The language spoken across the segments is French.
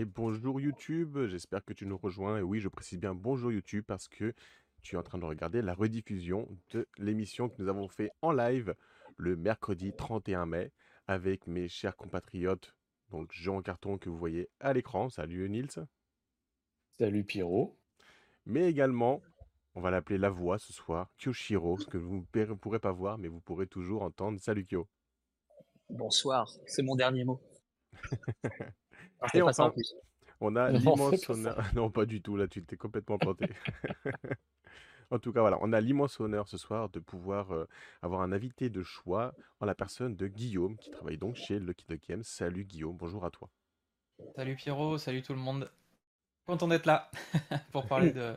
Et bonjour YouTube, j'espère que tu nous rejoins. Et oui, je précise bien bonjour YouTube parce que tu es en train de regarder la rediffusion de l'émission que nous avons fait en live le mercredi 31 mai avec mes chers compatriotes, donc Jean Carton que vous voyez à l'écran. Salut Nils. Salut Pierrot. Mais également, on va l'appeler la voix ce soir, Kyoshiro, que vous ne pourrez pas voir, mais vous pourrez toujours entendre. Salut Kyo. Bonsoir, c'est mon dernier mot. Et enfin, on a l'immense honneur. Non, pas du tout, là, tu t'es complètement planté. en tout cas, voilà, on a l'immense honneur ce soir de pouvoir euh, avoir un invité de choix en la personne de Guillaume, qui travaille donc chez Lucky Duck Games. Salut Guillaume, bonjour à toi. Salut Pierrot, salut tout le monde. Content d'être là pour parler de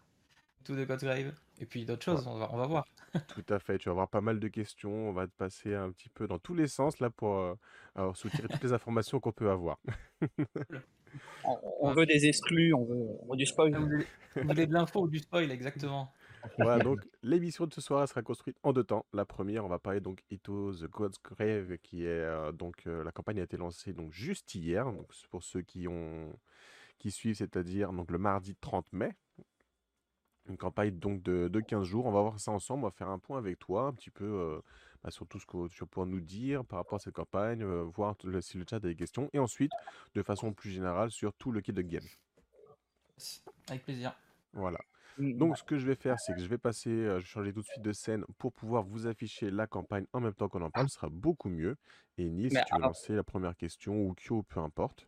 tout de Grave et puis d'autres choses, on, va, on va voir. Tout à fait, tu vas avoir pas mal de questions, on va te passer un petit peu dans tous les sens là pour euh, soutirer toutes les informations qu'on peut avoir. on, veut des exclus, on veut, du spoil. Vous voulez de l'info ou du spoil, exactement. Voilà, donc l'émission de ce soir sera construite en deux temps. La première, on va parler donc Ito The God's Grave, qui est euh, donc euh, la campagne a été lancée donc juste hier. Donc pour ceux qui ont qui suivent, c'est-à-dire donc le mardi 30 mai. Une campagne donc de, de, 15 jours. On va voir ça ensemble. On va faire un point avec toi, un petit peu euh, bah, sur tout ce que tu vas pouvoir nous dire par rapport à cette campagne, euh, voir si le chat a des questions. Et ensuite, de façon plus générale, sur tout le kit de game. Avec plaisir. Voilà. Mmh, donc, ce que je vais faire, c'est que je vais passer, euh, je vais changer tout de suite de scène pour pouvoir vous afficher la campagne en même temps qu'on en parle. Ce sera beaucoup mieux. Et Nice, si tu veux lancer la première question ou Kyo, peu importe.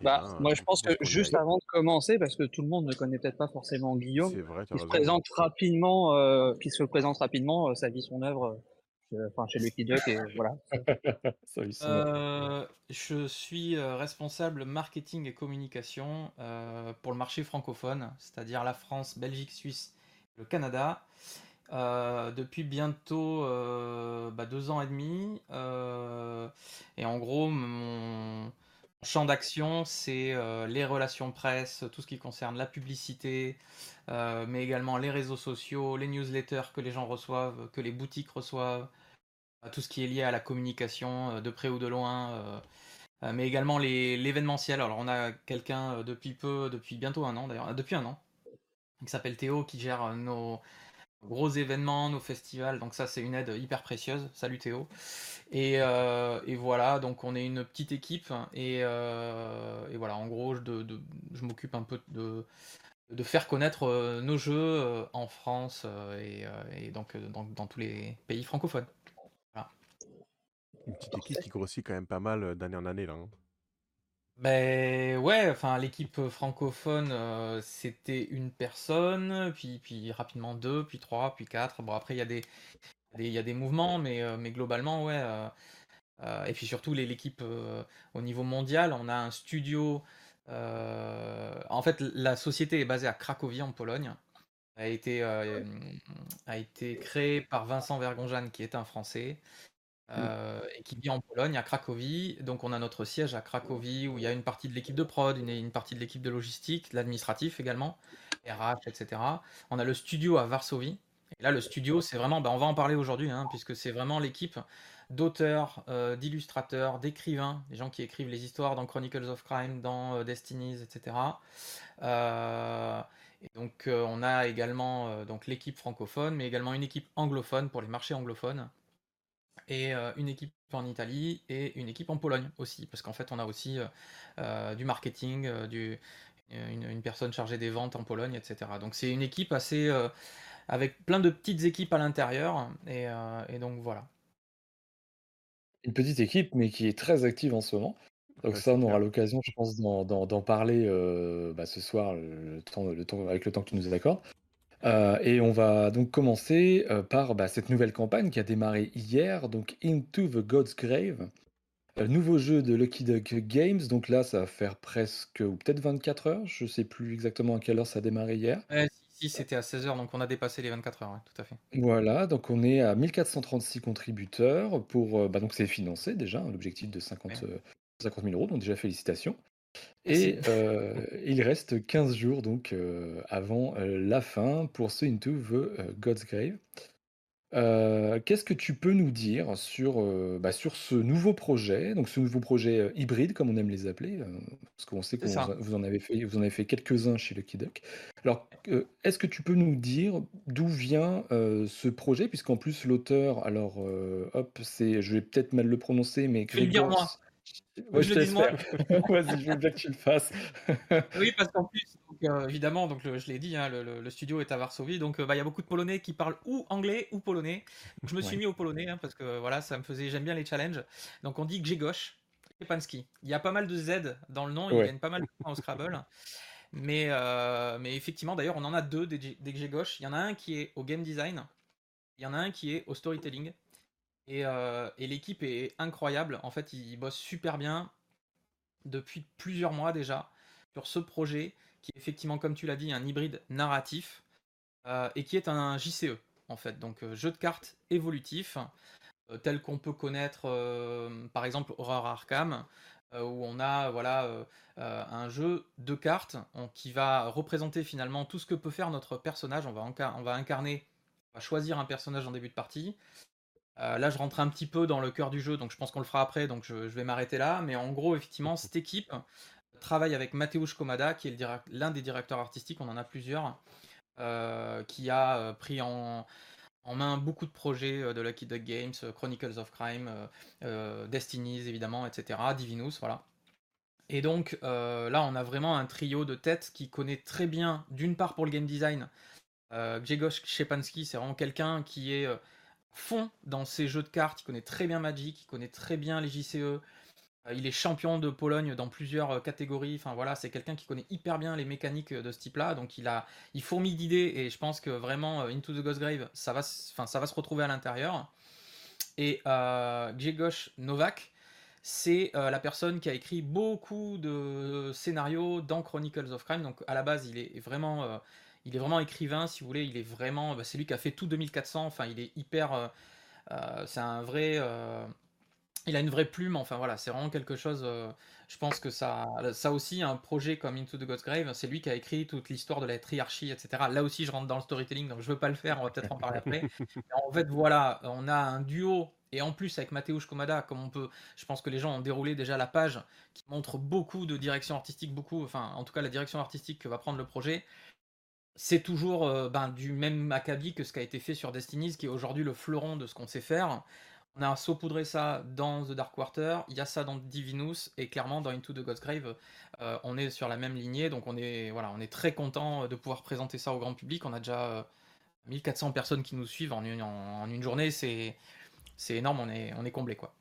Bah, moi, je pense que juste avant de commencer, parce que tout le monde ne connaît peut-être pas forcément Guillaume, qui se présente rapidement, euh, qui se présente rapidement euh, sa vie, son œuvre, euh, enfin chez Lucky Duck et voilà. je suis responsable marketing et communication pour le marché francophone, c'est-à-dire la France, Belgique, Suisse, le Canada. depuis bientôt bah, deux ans et demi. et en gros, mon, champ d'action, c'est euh, les relations presse, tout ce qui concerne la publicité, euh, mais également les réseaux sociaux, les newsletters que les gens reçoivent, que les boutiques reçoivent, euh, tout ce qui est lié à la communication de près ou de loin, mais également l'événementiel. Alors on a quelqu'un depuis peu, depuis bientôt un an d'ailleurs, depuis un an, qui s'appelle Théo, qui gère nos, gros événements, nos festivals. Donc ça, c'est une aide hyper précieuse. Salut Théo. Et, euh, voilà, donc on est une petite équipe. Et, euh, voilà, en gros, je, m'occupe un peu de, de faire connaître euh, nos jeux en France et, donc dans, tous les pays francophones. Une petite équipe qui grossit quand même pas mal d'année en année là. Hein. Ben ouais, enfin l'équipe francophone, euh, c'était une personne, puis, puis rapidement deux, puis trois, puis quatre. Bon après il y a des, y a des mouvements, mais, euh, mais globalement ouais. Euh, et puis surtout l'équipe au niveau mondial, on a un studio. en fait, la société est basée à Cracovie en Pologne. A été, a été créée par Vincent Vergonjan, qui est un Français. Mmh. Euh, et qui vit en Pologne, à Cracovie. Donc on a notre siège à Cracovie où il y a une partie de l'équipe de prod, une, partie de l'équipe de logistique, l'administratif également, RH, etc. On a le studio à Varsovie. Et là, le studio, c'est vraiment, ben, on va en parler aujourd'hui, hein, puisque c'est vraiment l'équipe d'auteurs, euh, d'illustrateurs, d'écrivains, des gens qui écrivent les histoires dans Chronicles of Crime, dans euh, Destinies, etc. et donc on a également l'équipe francophone, mais également une équipe anglophone pour les marchés anglophones et euh, une équipe en Italie et une équipe en Pologne aussi, parce qu'en fait on a aussi euh, euh, du marketing, du, une, personne chargée des ventes en Pologne, etc. Donc c'est une équipe assez avec plein de petites équipes à l'intérieur, et, donc voilà. Une petite équipe, mais qui est très active en ce moment. Donc ça, on aura l'occasion, je pense, d'en parler bah, ce soir, le temps, le temps, avec le temps que tu nous accordes. Euh, et on va donc commencer euh, par bah, cette nouvelle campagne qui a démarré hier, donc Into the God's Grave. Euh, nouveau jeu de Lucky Duck Games, donc là ça va faire presque, ou peut-être 24 heures, je sais plus exactement à quelle heure ça a démarré hier. si, c'était à 16 heures, donc on a dépassé les 24 heures, tout à fait. Voilà, donc on est à 1436 contributeurs, pour, bah, donc c'est financé déjà, l'objectif de 50, 50 000 euros, donc déjà félicitations. Et euh, il reste 15 jours donc euh, avant euh, la fin pour ce Into the God's Grave. Qu'est-ce que tu peux nous dire sur, bah, sur ce nouveau projet, donc ce nouveau projet hybride, comme on aime les appeler, parce qu'on sait que vous en avez fait, vous en avez fait quelques-uns chez Lucky Duck. Alors, est-ce que tu peux nous dire d'où vient ce projet, puisqu'en plus l'auteur, alors, hop, c'est, je vais peut-être mal le prononcer, mais Grégor, Ouais, je, moi. Vas-y, je veux bien que tu le fasses. oui, parce qu'en plus, euh, évidemment, donc je l'ai dit, hein, le, studio est à Varsovie, donc euh, bah, il y a beaucoup de Polonais qui parlent ou anglais ou polonais. Donc, je me suis mis au polonais hein, parce que voilà, ça me faisait, j'aime bien les challenges. Donc on dit Grzegorz Stepanski. Il y a pas mal de Z dans le nom, il gagne pas mal de points au Scrabble. Mais, euh, mais effectivement, d'ailleurs, on en a deux des, des Grzegorz. Il y en a un qui est au game design, il y en a un qui est au storytelling. Euh, et, l'équipe est incroyable. En fait, ils bossent super bien depuis plusieurs mois déjà sur ce projet qui est effectivement, comme tu l'as dit, un hybride narratif euh, et qui est un JCE en fait. Donc, euh, jeu de cartes évolutif tel qu'on peut connaître par exemple Horror Arkham où on a voilà un jeu de cartes qui va représenter finalement tout ce que peut faire notre personnage. On va, on va incarner, on va choisir un personnage en début de partie. Euh, là, je rentre un petit peu dans le cœur du jeu, donc je pense qu'on le fera après, donc je, vais m'arrêter là. Mais en gros, effectivement, cette équipe travaille avec Mateusz Komada, qui est l'un des directeurs artistiques, on en a plusieurs, euh, qui a euh, pris en, main beaucoup de projets de Lucky Duck Games, Chronicles of Crime, Destinies évidemment, etc., Divinus, voilà. Et donc là, on a vraiment un trio de têtes qui connaît très bien, d'une part pour le game design, Grzegorz Szczepanski, c'est vraiment quelqu'un qui est fond dans ses jeux de cartes, il connaît très bien Magic, il connaît très bien les JCE, euh, il est champion de Pologne dans plusieurs euh, catégories. Enfin voilà, c'est quelqu'un qui connaît hyper bien les mécaniques de ce type-là. Donc il a, il fourmille d'idées et je pense que vraiment euh, Into the Ghost Grave, ça va, ça va se retrouver à l'intérieur. Et euh, Novak, c'est la personne qui a écrit beaucoup de scénarios dans Chronicles of Crime. Donc à la base, il est vraiment il est vraiment écrivain, si vous voulez. Il est vraiment. Bah, c'est lui qui a fait tout 2400. Enfin, il est hyper. Euh, euh, c'est un vrai. Euh, il a une vraie plume. Enfin, voilà, c'est vraiment quelque chose. je pense que ça, ça aussi, un projet comme Into the God's Grave, c'est lui qui a écrit toute l'histoire de la triarchie, etc. Là aussi, je rentre dans le storytelling, donc je veux pas le faire. On va peut-être en parler après. en fait, voilà, on a un duo et en plus, avec Mateusz Komada, comme on peut, je pense que les gens ont déroulé déjà la page qui montre beaucoup de direction artistique, beaucoup, enfin, en tout cas, la direction artistique que va prendre le projet c'est toujours euh, ben, du même acabit que ce qui a été fait sur Destinies, qui est aujourd'hui le fleuron de ce qu'on sait faire. On a saupoudré ça dans The Dark Quarter, il y a ça dans Divinus, et clairement dans Into the God's Grave, euh, on est sur la même lignée, donc on est, très content de pouvoir présenter ça au grand public. On a déjà 1400 euh, personnes qui nous suivent en une, journée, c'est, énorme, on est, comblé quoi.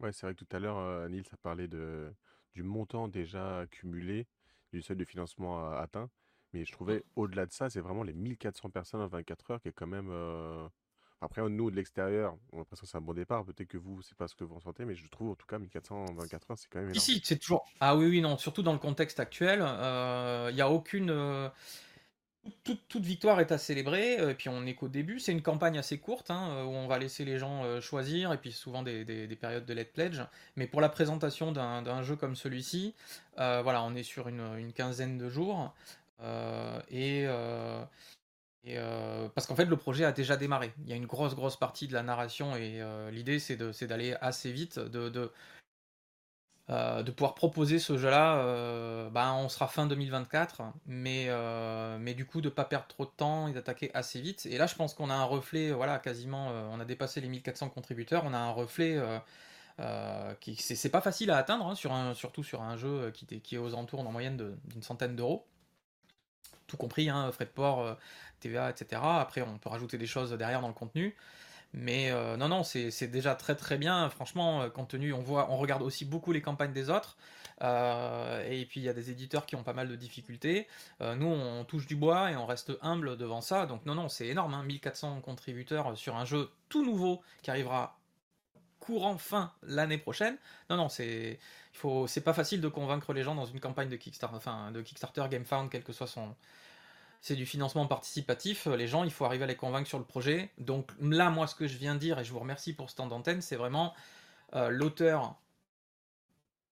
Ouais, c'est vrai que tout à l'heure, Nils a parlé du montant déjà accumulé, du seuil de financement atteint. Mais je trouvais, au-delà de ça, c'est vraiment les 1400 personnes en 24 heures qui est quand même. Euh, après, nous, de l'extérieur, on a l'impression que c'est un bon départ. Peut-être que vous, c'est pas ce que vous ressentez, mais je trouve en tout cas 1400 en 24 heures, c'est quand même énorme. Ici, c'est toujours. Ah oui, oui, non. Surtout dans le contexte actuel, euh, il n'y a aucune. Euh, toute, victoire est à célébrer, et puis on est qu'au début. C'est une campagne assez courte, hein, où on va laisser les gens choisir, et puis souvent des, périodes de let pledge. Mais pour la présentation d'un jeu comme celui-ci, voilà, on est sur une, une quinzaine de jours. Euh, et, euh, euh, parce qu'en fait, le projet a déjà démarré. Il y a une grosse, grosse partie de la narration et l'idée, c'est d'aller assez vite, de, de, pouvoir proposer ce jeu-là. ben, on sera fin 2024, mais, mais du coup, de pas perdre trop de temps et d'attaquer assez vite. Et là, je pense qu'on a un reflet, voilà, quasiment, on a dépassé les 1400 contributeurs, on a un reflet. qui c'est pas facile à atteindre, hein, sur un, surtout sur un jeu qui, qui est aux alentours en moyenne d'une centaine d'euros compris, hein, frais de port, euh, TVA, etc. Après, on peut rajouter des choses derrière dans le contenu. Mais euh, non, non, c'est déjà très très bien. Franchement, euh, compte tenu, on voit, on regarde aussi beaucoup les campagnes des autres. et puis il y a des éditeurs qui ont pas mal de difficultés. nous, on touche du bois et on reste humble devant ça. Donc non, non, c'est énorme. 1400 hein, contributeurs sur un jeu tout nouveau qui arrivera courant fin l'année prochaine. Non, non, c'est il faut, c'est pas facile de convaincre les gens dans une campagne de Kickstarter, enfin de Kickstarter, GameFound, quel que soit son, c'est du financement participatif. Les gens, il faut arriver à les convaincre sur le projet. Donc là, moi, ce que je viens de dire, et je vous remercie pour ce temps d'antenne, c'est vraiment euh, l'auteur,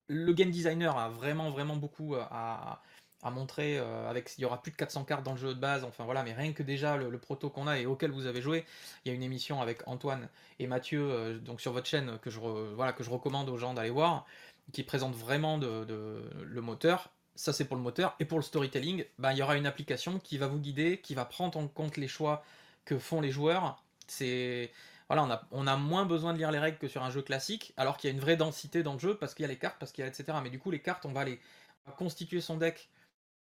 le game designer a vraiment, vraiment beaucoup euh, à, montrer avec il y aura plus de 400 cartes dans le jeu de base enfin voilà mais rien que déjà le, proto qu'on a et auquel vous avez joué il y a une émission avec Antoine et Mathieu donc sur votre chaîne que je voilà que je recommande aux gens d'aller voir qui présente vraiment le moteur ça c'est pour le moteur et pour le storytelling ben, il y aura une application qui va vous guider qui va prendre en compte les choix que font les joueurs c'est voilà, on a, on a moins besoin de lire les règles que sur un jeu classique, alors qu'il y a une vraie densité dans le jeu parce qu'il y a les cartes, parce qu'il y a etc. Mais du coup, les cartes, on va les constituer son deck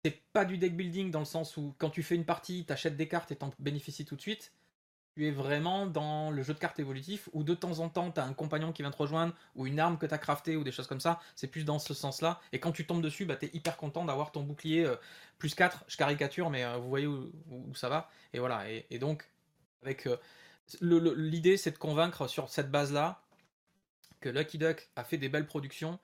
c'est pas du deck building dans le sens où quand tu fais une partie, t'achètes des cartes et t'en bénéficies tout de suite. Tu es vraiment dans le jeu de cartes évolutif où de temps en temps t'as un compagnon qui vient te rejoindre ou une arme que t'as crafté ou des choses comme ça. C'est plus dans ce sens-là. Et quand tu tombes dessus, bah t'es hyper content d'avoir ton bouclier euh, plus 4. Je caricature, mais euh, vous voyez où, ça va. Et voilà. Et, donc, avec euh, l'idée, c'est de convaincre sur cette base-là que Lucky Duck a fait des belles productions.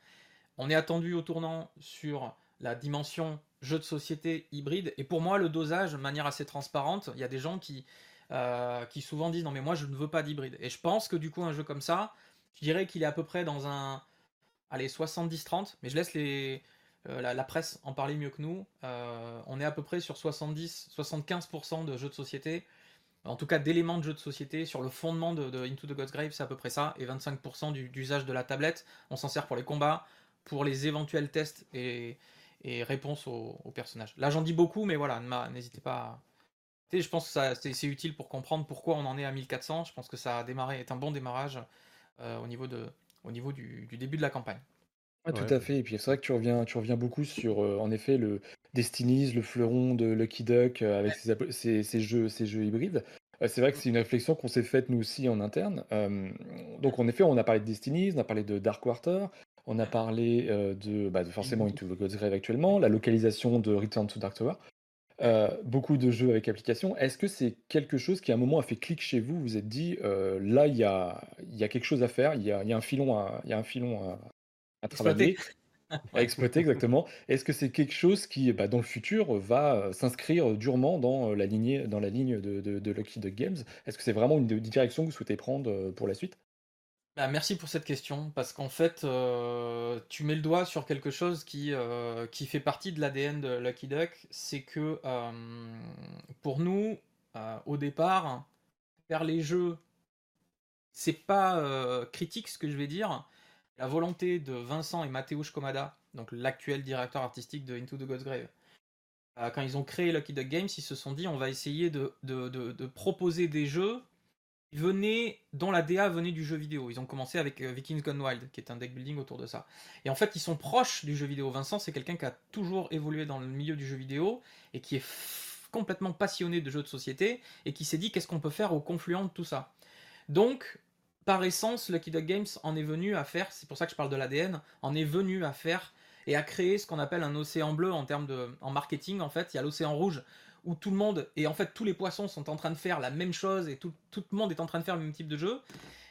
On est attendu au tournant sur la dimension jeu de société hybride. Et pour moi, le dosage, de manière assez transparente, il y a des gens qui, euh, qui souvent disent non mais moi je ne veux pas d'hybride. Et je pense que du coup un jeu comme ça, je dirais qu'il est à peu près dans un allez 70-30, mais je laisse euh, la, presse en parler mieux que nous. Euh, on est à peu près sur 70-75% de jeux de société. En tout cas, d'éléments de jeux de société sur le fondement de, Into the God's Grave, c'est à peu près ça, et 25% d'usage de la tablette. On s'en sert pour les combats, pour les éventuels tests et, et réponse aux, personnages. Là, j'en dis beaucoup, mais voilà, n'hésitez pas. À... Je pense que c'est utile pour comprendre pourquoi on en est à 1400. Je pense que ça a démarré, est un bon démarrage euh, au niveau, de, au niveau du, début de la campagne. tout à fait. Et puis c'est vrai que tu reviens, tu reviens beaucoup sur, euh, en effet, le Destinies, le fleuron de Lucky Duck euh, avec ces, ces, jeux, ces jeux hybrides. c'est vrai que c'est une réflexion qu'on s'est faite nous aussi en interne. donc en effet, on a parlé de Destinies, on a parlé de Dark Quarter, on a parlé euh, de, bah, de, forcément Into the God's Grave actuellement, la localisation de Return to Dark Tower, euh, beaucoup de jeux avec application. Est-ce que c'est quelque chose qui à un moment a fait clic chez vous? Vous vous êtes dit, euh, là, il y a, y a, quelque chose à faire, il y a, y a, un filon à, y a un filon à, à travailler. à exploiter exactement. Est-ce que c'est quelque chose qui, bah, dans le futur, va s'inscrire durement dans la, lignée, dans la ligne de, de, de Lucky Duck Games? Est-ce que c'est vraiment une direction que vous souhaitez prendre pour la suite? Bah, merci pour cette question, parce qu'en fait, euh, tu mets le doigt sur quelque chose qui, euh, fait partie de l'ADN de Lucky Duck, c'est que euh, pour nous, au départ, faire les jeux, c'est pas critique ce que je vais dire. La volonté de Vincent et Mateusz Komada, donc l'actuel directeur artistique de Into the God's Grave, quand ils ont créé Lucky Duck Games, ils se sont dit on va essayer de proposer des jeux venaient, dont la DA venait du jeu vidéo. Ils ont commencé avec euh, Vikings Gone Wild, qui est un deck building autour de ça. Et en fait, ils sont proches du jeu vidéo. Vincent, c'est quelqu'un qui a toujours évolué dans le milieu du jeu vidéo et qui est complètement passionné de jeux de société et qui s'est dit qu'est-ce qu'on peut faire au confluent de tout ça? Donc, par essence, Lucky Duck Games en est venu à faire, c'est pour ça que je parle de l'ADN, en est venu à faire et à créer ce qu'on appelle un océan bleu en termes de en marketing en fait il y a l'océan rouge où tout le monde, et en fait tous les poissons sont en train de faire la même chose et tout, le monde est en train de faire le même type de jeu.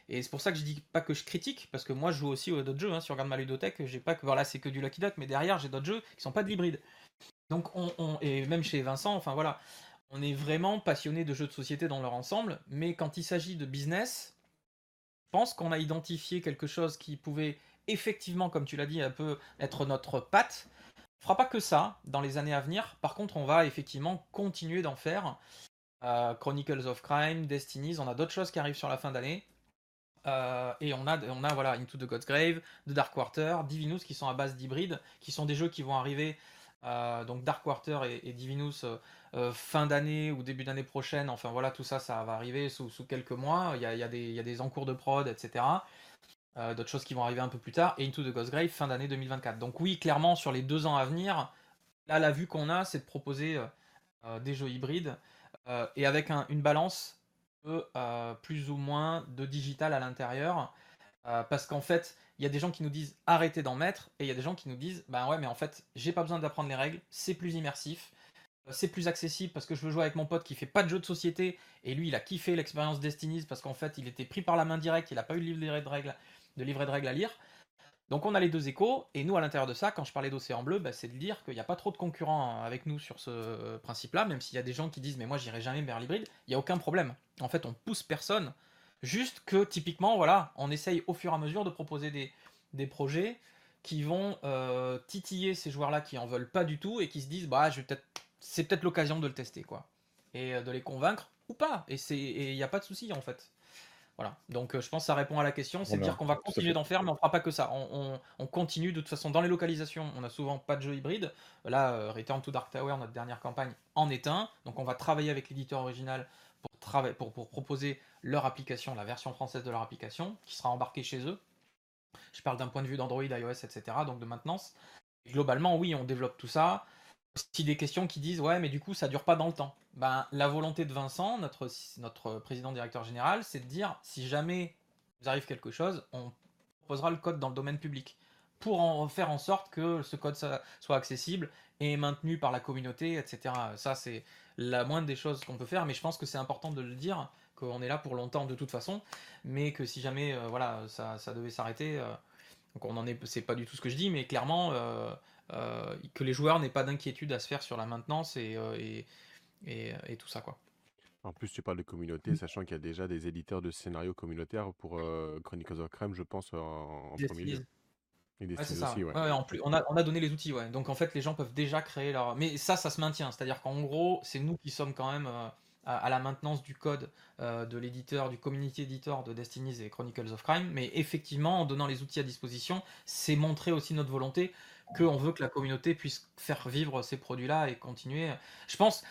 Et c'est pour ça que je dis pas que je critique, parce que moi je joue aussi à d'autres jeux. Hein. Si on regarde ma ludothèque, j'ai pas que voilà, c'est que du Lucky Duck, mais derrière j'ai d'autres jeux qui sont pas de l'hybride. Donc on, et même chez Vincent, enfin voilà, on est vraiment passionné de jeux de société dans leur ensemble, mais quand il s'agit de business, je pense qu'on a identifié quelque chose qui pouvait effectivement, comme tu l'as dit, un peu être notre patte on fera pas que ça dans les années à venir. Par contre, on va effectivement continuer d'en faire. Euh, Chronicles of Crime, Destinies, on a d'autres choses qui arrivent sur la fin d'année. Euh, et on a, on a voilà, Into the God's Grave, The Dark Quarter, Divinus qui sont à base d'hybride, qui sont des jeux qui vont arriver. Euh, donc Dark Quarter et, Divinus fin d'année ou début d'année prochaine. Enfin voilà, tout ça, ça va arriver sous, quelques mois. Il y a, y a des encours de prod, etc. Euh, d'autres choses qui vont arriver un peu plus tard, et Into the Ghost Grave fin d'année 2024. Donc oui, clairement, sur les deux ans à venir, là, la vue qu'on a, c'est de proposer euh, euh, des jeux hybrides, et avec une balance plus ou moins de digital à l'intérieur, parce qu'en fait, il y a des gens qui nous disent arrêtez d'en mettre, et il y a des gens qui nous disent bah ouais, mais en fait, j'ai pas besoin d'apprendre les règles, c'est plus immersif, c'est plus accessible parce que je veux jouer avec mon pote qui fait pas de jeu de société et lui il a kiffé l'expérience Destinies parce qu'en fait il était pris par la main directe, il a pas eu le livret de règles de livret de règles à lire. Donc on a les deux échos, et nous à l'intérieur de ça, quand je parlais d'océan bleu, bah, c'est de dire qu'il n'y a pas trop de concurrents avec nous sur ce principe-là, même s'il y a des gens qui disent mais moi j'irai jamais vers l'hybride, il n'y a aucun problème. En fait on pousse personne, juste que typiquement voilà, on essaye au fur et à mesure de proposer des, projets qui vont titiller ces joueurs-là qui en veulent pas du tout et qui se disent bah je peut-être c'est peut-être l'occasion de le tester quoi. Et de les convaincre ou pas. Et c'est il n'y a pas de souci en fait voilà. Donc je pense que ça répond à la question, c'est de dire qu'on va continuer d'en faire, mais on fera pas que ça. On, continue de toute façon dans les localisations. On n'a souvent pas de jeu hybride. Là, Return to Dark Tower, notre dernière campagne, en est un. Donc on va travailler avec l'éditeur original pour, pour, proposer leur application, la version française de leur application, qui sera embarquée chez eux. Je parle d'un point de vue d'Android, iOS, etc. Donc de maintenance. globalement, oui, on développe tout ça aussi des questions qui disent ouais mais du coup ça dure pas dans le temps. Ben la volonté de Vincent, notre président directeur général, c'est de dire si jamais vous arrive quelque chose, on proposera le code dans le domaine public pour en faire en sorte que ce code soit accessible et maintenu par la communauté, etc. Ça c'est la moindre des choses qu'on peut faire, mais je pense que c'est important de le dire qu'on est là pour longtemps de toute façon, mais que si jamais euh, voilà ça, ça devait s'arrêter, euh, donc on en est, c'est pas du tout ce que je dis, mais clairement euh, que les joueurs n'aient pas d'inquiétude à se faire sur la maintenance et, euh, et, et, tout ça. quoi. En plus, tu parles de communauté, sachant qu'il y a déjà des éditeurs de scénarios communautaires pour euh, Chronicles of Crime, je pense, en, premier lieu. c'est ça. Aussi, en plus, on a, on a donné les outils, ouais. Donc en fait, les gens peuvent déjà créer leur. Mais ça, ça se maintient. C'est-à-dire qu'en gros, c'est nous qui sommes quand même à, la maintenance du code de l'éditeur, du community editor de Destinies et Chronicles of Crime. Mais effectivement, en donnant les outils à disposition, c'est montrer aussi notre volonté qu'on veut que la communauté puisse faire vivre ces produits-là et continuer. Je pense,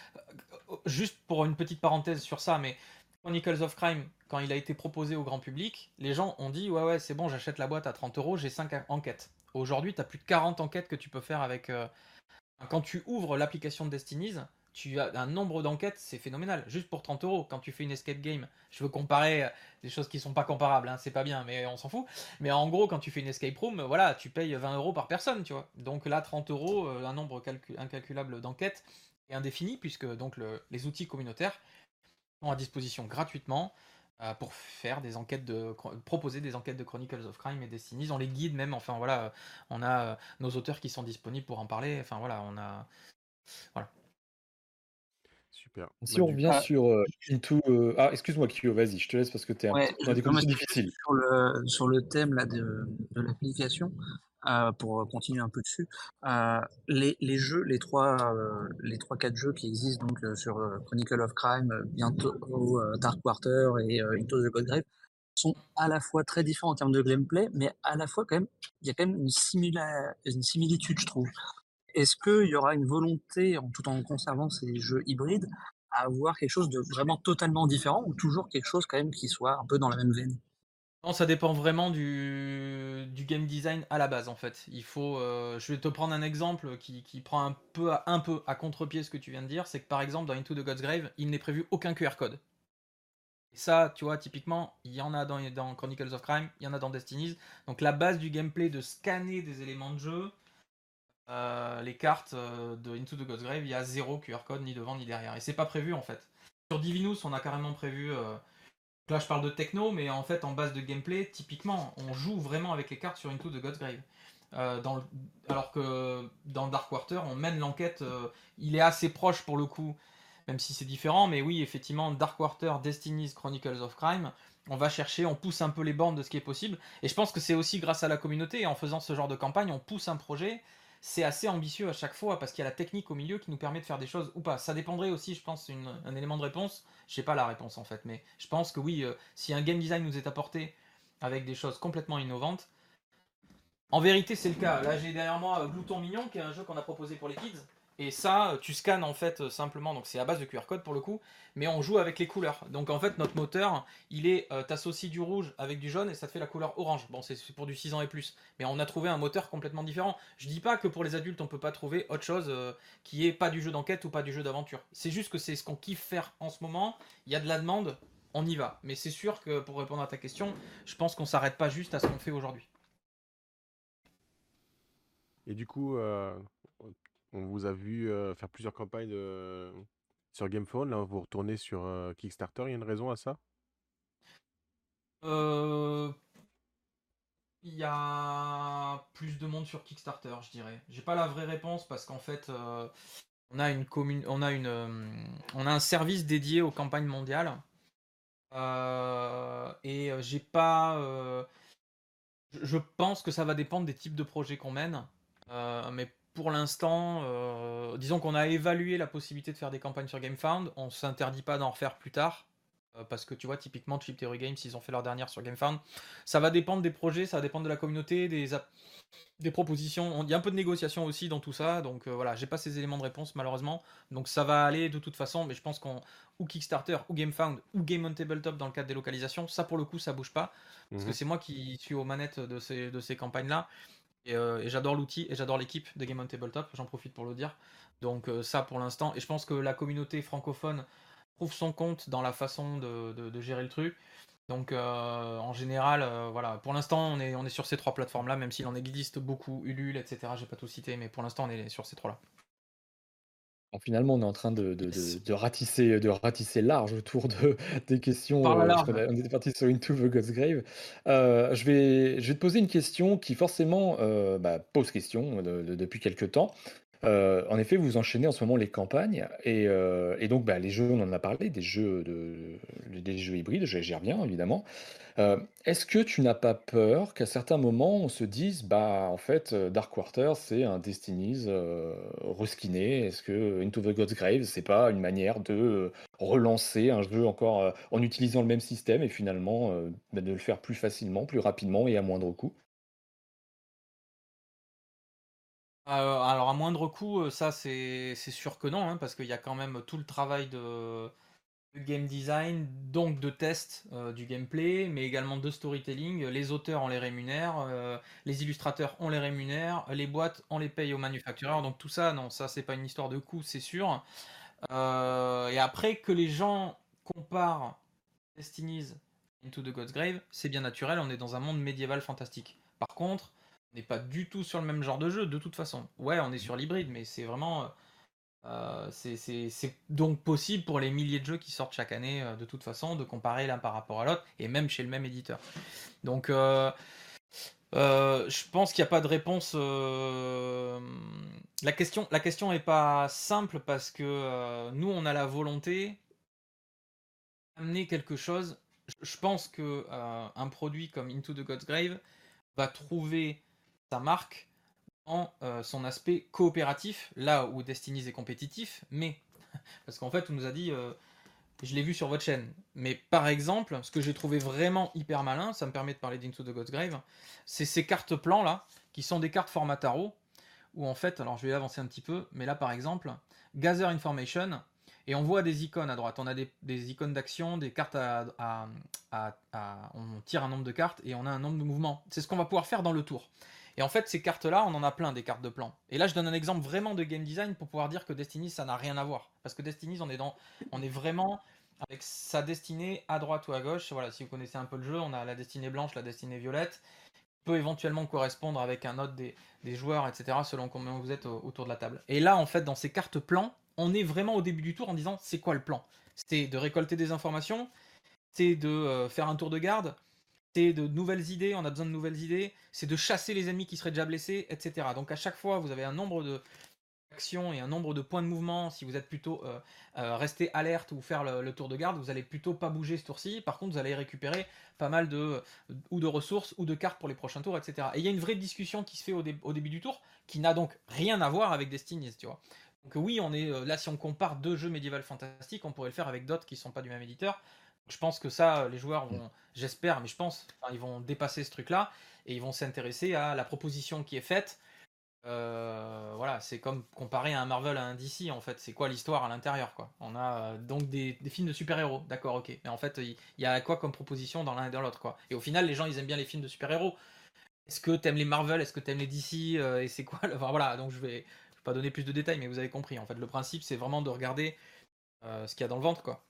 euh, juste pour une petite parenthèse sur ça, mais Chronicles of Crime, quand il a été proposé au grand public, les gens ont dit ouais ouais c'est bon j'achète la boîte à 30 euros, j'ai 5 enquêtes. Aujourd'hui tu as plus de 40 enquêtes que tu peux faire avec... Euh, quand tu ouvres l'application de Destinies, tu as un nombre d'enquêtes, c'est phénoménal. Juste pour 30 euros, quand tu fais une escape game, je veux comparer euh, des choses qui sont pas comparables, hein, c'est pas bien, mais on s'en fout. Mais en gros, quand tu fais une escape room, voilà, tu payes 20 euros par personne, tu vois. Donc là, 30 euros, euh, un nombre incalculable d'enquêtes et indéfini, puisque donc les outils communautaires sont à disposition gratuitement euh, pour faire des enquêtes de proposer des enquêtes de Chronicles of Crime et Destinies. On les guide même, enfin voilà, on a nos auteurs qui sont disponibles pour en parler. Enfin voilà, on a voilà. Si bah, on revient sur euh, Into. Euh, ah, excuse-moi, Kyo, vas-y, je te laisse parce que tu es dans des conditions difficiles. Sur le, sur le thème là, de, de l'application, euh, pour continuer un peu dessus, les, les, jeux, les trois, les trois quatre jeux qui existent donc sur Chronicle of Crime, bientôt Dark Quarter et Into the Godgrave sont à la fois très différents en termes de gameplay, mais à la fois quand même, il y a quand même une, une similitude, je trouve. Est-ce qu'il y aura une volonté, tout en conservant ces jeux hybrides, à avoir quelque chose de vraiment totalement différent ou toujours quelque chose quand même qui soit un peu dans la même veine? Non, ça dépend vraiment du, game design à la base en fait. Il faut, euh, je vais te prendre un exemple qui, prend un peu à, un peu à contre-pied ce que tu viens de dire, c'est que par exemple dans Into the God's Grave, il n'est prévu aucun QR code. Et ça, tu vois, typiquement, il y en a dans, dans Chronicles of Crime, il y en a dans Destinies. Donc la base du gameplay de scanner des éléments de jeu, euh, les cartes euh, de Into the God's Grave, il y a zéro QR code ni devant ni derrière. Et c'est pas prévu en fait. Sur Divinus, on a carrément prévu. Euh, là, je parle de techno, mais en fait, en base de gameplay, typiquement, on joue vraiment avec les cartes sur Into the God's Grave. Alors que dans Dark Quarter, on mène l'enquête. il est assez proche pour le coup, même si c'est différent. Mais oui, effectivement, Dark Quarter, Destiny's Chronicles of Crime, on va chercher, on pousse un peu les bornes de ce qui est possible. Et je pense que c'est aussi grâce à la communauté, en faisant ce genre de campagne, on pousse un projet c'est assez ambitieux à chaque fois parce qu'il y a la technique au milieu qui nous permet de faire des choses ou pas. Ça dépendrait aussi, je pense, un élément de réponse. Je sais pas la réponse en fait, mais je pense que oui, euh, si un game design nous est apporté avec des choses complètement innovantes, en vérité c'est le cas. Là j'ai derrière moi Glouton Mignon qui est un jeu qu'on a proposé pour les kids. Et ça, tu scannes en fait euh, simplement, donc c'est à base de QR code pour le coup, mais on joue avec les couleurs. Donc en fait, notre moteur, il est, euh, t'associes du rouge avec du jaune et ça te fait la couleur orange. Bon, c'est pour du 6 ans et plus. Mais on a trouvé un moteur complètement différent. Je dis pas que pour les adultes, on peut pas trouver autre chose euh, qui est pas du jeu d'enquête ou pas du jeu d'aventure. C'est juste que c'est ce qu'on kiffe faire en ce moment. Il y a de la demande, on y va. Mais c'est sûr que pour répondre à ta question, je pense qu'on s'arrête pas juste à ce qu'on fait aujourd'hui. Et du coup, on vous a vu faire plusieurs campagnes sur Gamephone. Là, vous retournez sur Kickstarter. Il y a une raison à ça? Il y a plus de monde sur Kickstarter, je dirais. J'ai pas la vraie réponse parce qu'en fait, on a une commune, on a une, un service dédié aux campagnes mondiales. et j'ai pas Je pense que ça va dépendre des types de projets qu'on mène. mais pour l'instant, disons qu'on a évalué la possibilité de faire des campagnes sur GameFound. On s'interdit pas d'en refaire plus tard. parce que tu vois, typiquement, Chip Theory Games, ils ont fait leur dernière sur GameFound. Ça va dépendre des projets, ça va dépendre de la communauté, des, des propositions. Il y a un peu de négociation aussi dans tout ça, donc euh, voilà, j'ai pas ces éléments de réponse malheureusement. Donc ça va aller de toute façon, mais je pense qu'on ou Kickstarter, ou GameFound, ou Game on Tabletop dans le cadre des localisations, ça pour le coup ça bouge pas, parce que mhm. c'est moi qui suis aux manettes de ces, de ces campagnes-là, et, euh, j'adore l'outil et j'adore l'équipe de Game on Tabletop, j'en profite pour le dire. Donc euh, ça pour l'instant, et je pense que la communauté francophone trouve son compte dans la façon de, gérer le truc. Donc euh, en général, voilà, pour l'instant on est, on est sur ces trois plateformes-là, même s'il en existe beaucoup, Ulule, etc. J'ai pas tout cité, mais pour l'instant on est sur ces trois-là. Finalement, on est en train de, de, ratisser, de ratisser large autour de, des questions. Euh, on était parti sur Into the God's Grave. je, vais, je vais te poser une question qui forcément bah, pose question depuis quelques temps. Euh, en effet, vous enchaînez en ce moment les campagnes et, euh, donc bah, les jeux, on en a parlé, des jeux, de, des jeux hybrides, je gère bien évidemment. Euh, est-ce que tu n'as pas peur qu'à certains moments on se dise, bah en fait, Dark Quarter c'est un Destiny's reskiné? Est-ce que Into the God's Grave c'est pas une manière de relancer un jeu encore en utilisant le même système et finalement bah, de le faire plus facilement, plus rapidement et à moindre coût? Euh, alors à moindre coût, euh, ça c'est sûr que non, hein, parce qu'il y a quand même tout le travail de, game design, donc de test euh, du gameplay, mais également de storytelling. Les auteurs, on les rémunère, les illustrateurs, on les rémunère, les boîtes, on les paye aux manufactureurs. Donc tout ça, non, ça c'est pas une histoire de coût, c'est sûr. et après que les gens comparent Destiny's Into the God's Grave, c'est bien naturel, on est dans un monde médiéval fantastique. Par contre, on n'est pas du tout sur le même genre de jeu, de toute façon. Ouais, on est sur l'hybride, mais c'est vraiment. Euh, c'est donc possible pour les milliers de jeux qui sortent chaque année, euh, de toute façon, de comparer l'un par rapport à l'autre, et même chez le même éditeur. Donc, euh, je pense qu'il n'y a pas de réponse. La question, la question est pas simple parce que nous, on a la volonté d'amener quelque chose. Je pense que un produit comme Into the God's Grave va trouver sa marque en euh, son aspect coopératif, là où Destiny's est compétitif, mais parce qu'en fait on nous a dit, euh, je l'ai vu sur votre chaîne, mais par exemple, ce que j'ai trouvé vraiment hyper malin, ça me permet de parler d'Into the God's Grave, c'est ces cartes plans là, qui sont des cartes format tarot, où en fait, alors je vais avancer un petit peu, mais là par exemple, Gather Information, et on voit des icônes à droite. On a des, icônes d'action, des cartes à, On tire un nombre de cartes et on a un nombre de mouvements. C'est ce qu'on va pouvoir faire dans le tour. Et en fait, ces cartes-là, on en a plein des cartes de plan. Et là, je donne un exemple vraiment de game design pour pouvoir dire que Destiny, ça n'a rien à voir. Parce que Destiny, on est, vraiment avec sa destinée à droite ou à gauche. Voilà, si vous connaissez un peu le jeu, on a la destinée blanche, la destinée violette. Peut éventuellement correspondre avec un autre des, joueurs, etc., selon combien vous êtes autour de la table. Et là, en fait, dans ces cartes plans, on est vraiment au début du tour en disant c'est quoi le plan? C'est de récolter des informations, c'est de euh, faire un tour de garde, c'est de nouvelles idées, on a besoin de nouvelles idées, c'est de chasser les ennemis qui seraient déjà blessés, etc. Donc à chaque fois, vous avez un nombre de actions et un nombre de points de mouvement. Si vous êtes plutôt euh, euh, resté alerte ou faire le, tour de garde, vous allez plutôt pas bouger ce tour-ci. Par contre, vous allez récupérer pas mal de ou de ressources ou de cartes pour les prochains tours, etc. Et il y a une vraie discussion qui se fait au, début du tour, qui n'a donc rien à voir avec Destiny, tu vois. Donc oui, on est euh, là si on compare deux jeux médiéval fantastiques, on pourrait le faire avec d'autres qui sont pas du même éditeur. Je pense que ça, les joueurs vont, j'espère, mais je pense, ils vont dépasser ce truc-là et ils vont s'intéresser à la proposition qui est faite. Euh, voilà, c'est comme comparer un Marvel à un DC en fait. C'est quoi l'histoire à l'intérieur quoi? On a euh, donc des, films de super-héros, d'accord, ok. Mais en fait, il y, a quoi comme proposition dans l'un et dans l'autre quoi? Et au final, les gens ils aiment bien les films de super-héros. Est-ce que t'aimes les Marvel? Est-ce que t'aimes les DC euh, Et c'est quoi enfin, Voilà, donc je vais, vais pas donner plus de détails, mais vous avez compris. En fait, le principe c'est vraiment de regarder ce qu'il y a dans le ventre quoi.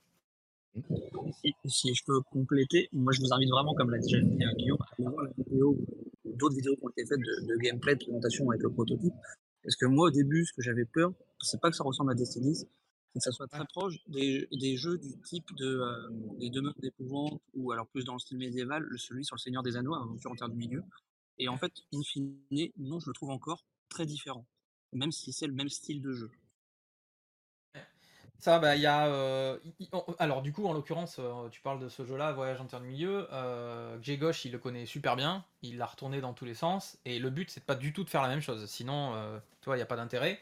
Si, je peux compléter, moi je vous invite vraiment, comme l'a déjà dit Guillaume, à voir la vidéo, d'autres vidéos qui ont été faites de, gameplay, de présentation avec le prototype. Parce que moi au début, ce que j'avais peur, c'est pas que ça ressemble à Destiny, c'est que ça soit très proche des, jeux du type de euh, des demeures d'épouvante ou alors plus dans le style médiéval, celui sur le Seigneur des Anneaux, aventure en terre du milieu. Et en fait, in fine, non, je le trouve encore très différent, même si c'est le même style de jeu. Ça, bah, il y a. Euh, alors, du coup, en l'occurrence, euh, tu parles de ce jeu-là, Voyage en terre de milieu. Euh, G Gauche, il le connaît super bien. Il l'a retourné dans tous les sens. Et le but, c'est pas du tout de faire la même chose. Sinon, toi, il n'y a pas d'intérêt.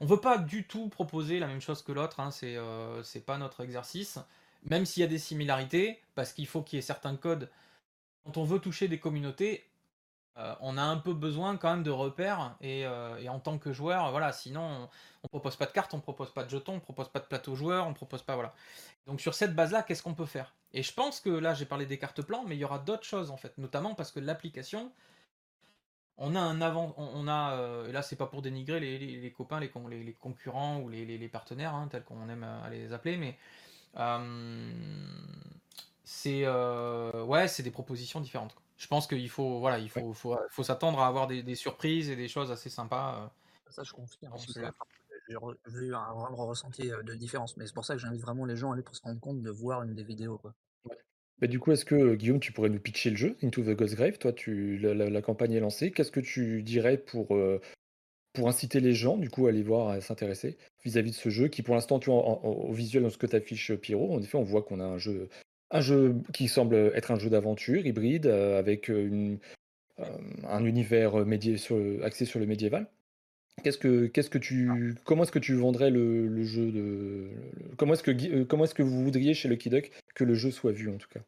On veut pas du tout proposer la même chose que l'autre. Hein. C'est c'est pas notre exercice. Même s'il y a des similarités, parce qu'il faut qu'il y ait certains codes. Quand on veut toucher des communautés, euh, on a un peu besoin quand même de repères et, euh, en tant que joueur, voilà, sinon on, on, propose pas de cartes, on propose pas de jetons, on propose pas de plateau joueur, on propose pas voilà. Donc sur cette base-là, qu'est-ce qu'on peut faire? Et je pense que là j'ai parlé des cartes plans, mais il y aura d'autres choses en fait, notamment parce que l'application, on a un avant, on, a euh, et là c'est pas pour dénigrer les, copains, les, concurrents ou les, partenaires hein, tels qu'on aime à les appeler, mais c'est des propositions différentes je pense qu'il faut, voilà, il faut, faut, faut s'attendre à avoir des, surprises et des choses assez sympas. Euh. Ça, je confirme. J'ai vu un vrai ressenti euh, de différence, mais c'est pour ça que j'invite vraiment les gens à aller pour se rendre compte de voir une des vidéos. Quoi. Mais du coup, est-ce que Guillaume, tu pourrais nous pitcher le jeu Into the Ghost Grave? Toi, tu, la, campagne est lancée. Qu'est-ce que tu dirais pour, euh, pour inciter les gens, du coup, à aller voir, à s'intéresser vis-à-vis de ce jeu qui, pour l'instant, tu au visuel dans ce que tu affiches, Pyro, en effet, on voit qu'on a un jeu un jeu qui semble être un jeu d'aventure hybride euh, avec euh, euh, un univers axé sur le médiéval. Qu'est-ce que, qu'est-ce que tu, comment est-ce que tu vendrais le, jeu de, comment est-ce que, comment est-ce que vous voudriez chez Lucky Duck que le jeu soit vu en tout cas?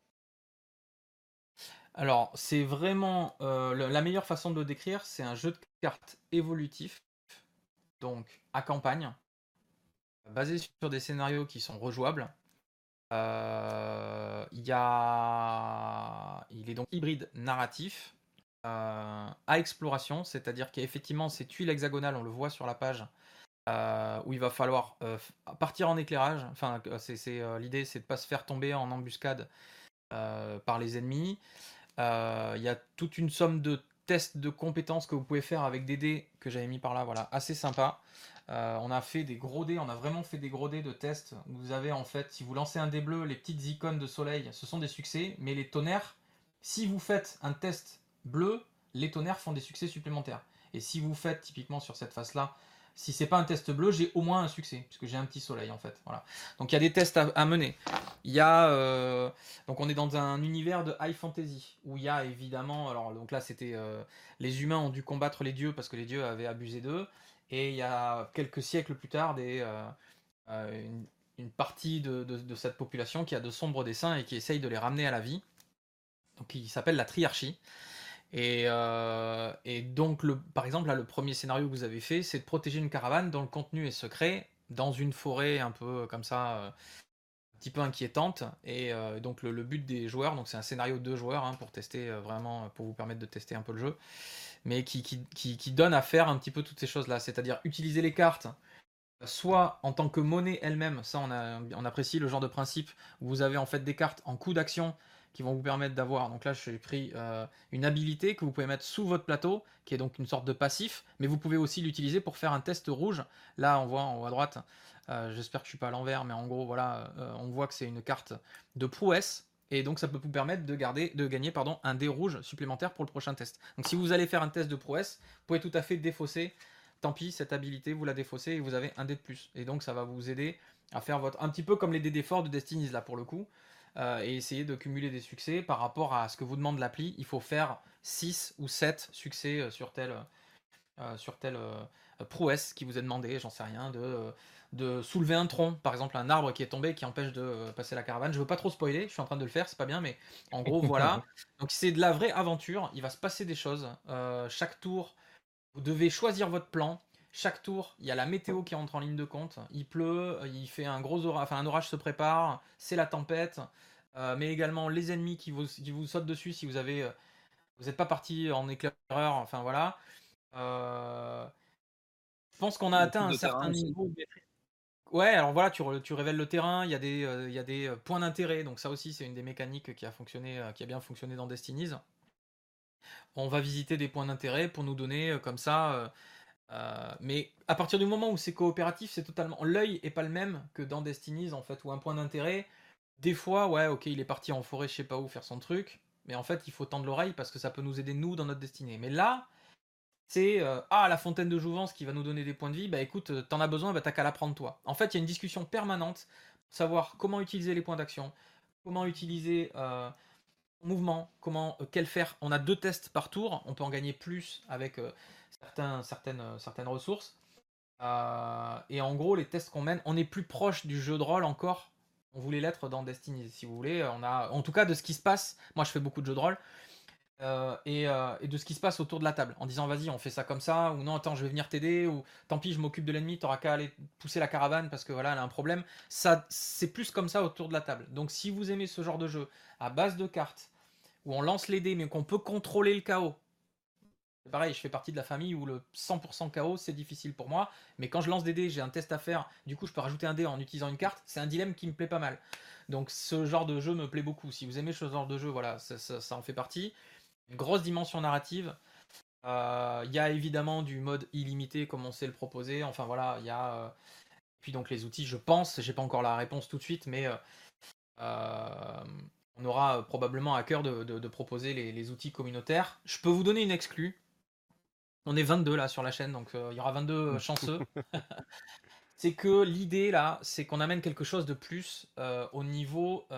Alors, c'est vraiment la meilleure façon de le décrire, c'est un jeu de cartes évolutif, donc à campagne, basé sur des scénarios qui sont rejouables, a... il est donc hybride narratif euh, à exploration, c'est-à-dire qu'effectivement ces tuiles hexagonales, on le voit sur la page, euh, où il va falloir partir en éclairage. Enfin, l'idée, c'est de pas se faire tomber en embuscade par les ennemis. Il y a toute une somme de tests de compétences que vous pouvez faire avec des dés que j'avais mis par là, voilà, assez sympa. Euh, on a fait des gros dés, on a vraiment fait des gros dés de tests. Vous avez en fait, si vous lancez un dé bleu, les petites icônes de soleil, ce sont des succès, mais les tonnerres, si vous faites un test bleu, les tonnerres font des succès supplémentaires. Et si vous faites typiquement sur cette face-là, si c'est pas un test bleu, j'ai au moins un succès, puisque j'ai un petit soleil en fait. Voilà. Donc il y a des tests à, mener. Y a euh, donc on est dans un univers de high fantasy où il y a évidemment alors donc là c'était euh, les humains ont dû combattre les dieux parce que les dieux avaient abusé d'eux. Et il y a quelques siècles plus tard, des, euh, euh, une, partie de, cette population qui a de sombres dessins et qui essaye de les ramener à la vie. Donc, il s'appelle la triarchie. Et, euh, et, donc, le, par exemple, là, le premier scénario que vous avez fait, c'est de protéger une caravane dont le contenu est secret dans une forêt un peu comme ça, un petit peu inquiétante. Et donc, le, but des joueurs, donc c'est un scénario de deux joueurs hein, pour tester vraiment, pour vous permettre de tester un peu le jeu mais qui, donne à faire un petit peu toutes ces choses-là, c'est-à-dire utiliser les cartes, soit en tant que monnaie elle-même, ça on, apprécie le genre de principe, où vous avez en fait des cartes en coup d'action qui vont vous permettre d'avoir, donc là j'ai pris euh, une habilité que vous pouvez mettre sous votre plateau, qui est donc une sorte de passif, mais vous pouvez aussi l'utiliser pour faire un test rouge, là on voit en haut à droite, euh, j'espère que je suis pas à l'envers, mais en gros voilà, euh, on voit que c'est une carte de prouesse, et donc ça peut vous permettre de, garder, de gagner un dé rouge supplémentaire pour le prochain test. Donc si vous allez faire un test de prouesse, vous pouvez tout à fait défausser, tant pis, cette habilité, vous la défaussez et vous avez un dé de plus. Et donc ça va vous aider à faire votre... Un petit peu comme les dés d'effort de Destiny's là pour le coup, euh, et essayer de cumuler des succès par rapport à ce que vous demande l'appli. Il faut faire 6 ou 7 succès euh, sur telle, euh, prouesse qui vous est demandé, j'en sais rien, de de soulever un tronc, par exemple un arbre qui est tombé qui empêche de euh, passer la caravane. Je veux pas trop spoiler, je suis en train de le faire, c'est pas bien, mais en gros voilà. Donc c'est de la vraie aventure, il va se passer des choses. Euh, chaque tour, vous devez choisir votre plan. Chaque tour, il y a la météo qui entre en ligne de compte. Il pleut, il fait un gros orage, enfin un orage se prépare, c'est la tempête, euh, mais également les ennemis qui vous, qui vous sautent dessus si vous avez, vous n'êtes pas parti en éclaireur, enfin voilà. je pense qu'on a atteint un certain niveau Ouais, alors voilà, tu, tu, révèles le terrain, il y a des, euh, y a des euh, points d'intérêt, donc ça aussi c'est une des mécaniques qui a fonctionné, euh, qui a bien fonctionné dans Destinies. On va visiter des points d'intérêt pour nous donner comme ça. mais à partir du moment où c'est coopératif, c'est totalement. L'œil est pas le même que dans Destinies en fait, où un point d'intérêt, des fois, ouais, ok, il est parti en forêt, je sais pas où faire son truc, mais en fait il faut tendre l'oreille parce que ça peut nous aider nous dans notre destinée. Mais là, c'est ah la fontaine de jouvence qui va nous donner des points de vie, bah écoute, t'en as besoin, bah t'as qu'à la prendre toi. En fait, il y a une discussion permanente pour savoir comment utiliser les points d'action, comment utiliser euh, mouvement, comment quel faire. On a deux tests par tour, on peut en gagner plus avec certaines ressources. et en gros, les tests qu'on mène, on est plus proche du jeu de rôle encore. On voulait l'être dans Destiny, si vous voulez. On a, en tout cas, de ce qui se passe. Moi, je fais beaucoup de jeux de rôle. Euh, euh, et, de ce qui se passe autour de la table en disant vas-y on fait ça comme ça ou non attends je vais venir t'aider ou tant pis je m'occupe de l'ennemi t'auras qu'à aller pousser la caravane parce que voilà elle a un problème. Ça c'est plus comme ça autour de la table. Donc si vous aimez ce genre de jeu à base de cartes où on lance les dés mais qu'on peut contrôler le chaos pareil je fais partie de la famille où le 100% chaos c'est difficile pour moi mais quand je lance des dés j'ai un test à faire du coup je peux rajouter un dé en utilisant une carte c'est un dilemme qui me plaît pas mal. Donc ce genre de jeu me plaît beaucoup. Si vous aimez ce genre de jeu voilà ça en fait partie une grosse dimension narrative. Euh, il y a évidemment du mode illimité comme on sait le proposer. Enfin voilà, il y a. Euh, puis donc les outils, je pense, j'ai pas encore la réponse tout de suite, mais euh, on aura probablement à cœur de, proposer les, outils communautaires. Je peux vous donner une exclue. On est 22 là sur la chaîne, donc il y aura 22 chanceux. c'est que l'idée là, c'est qu'on amène quelque chose de plus au niveau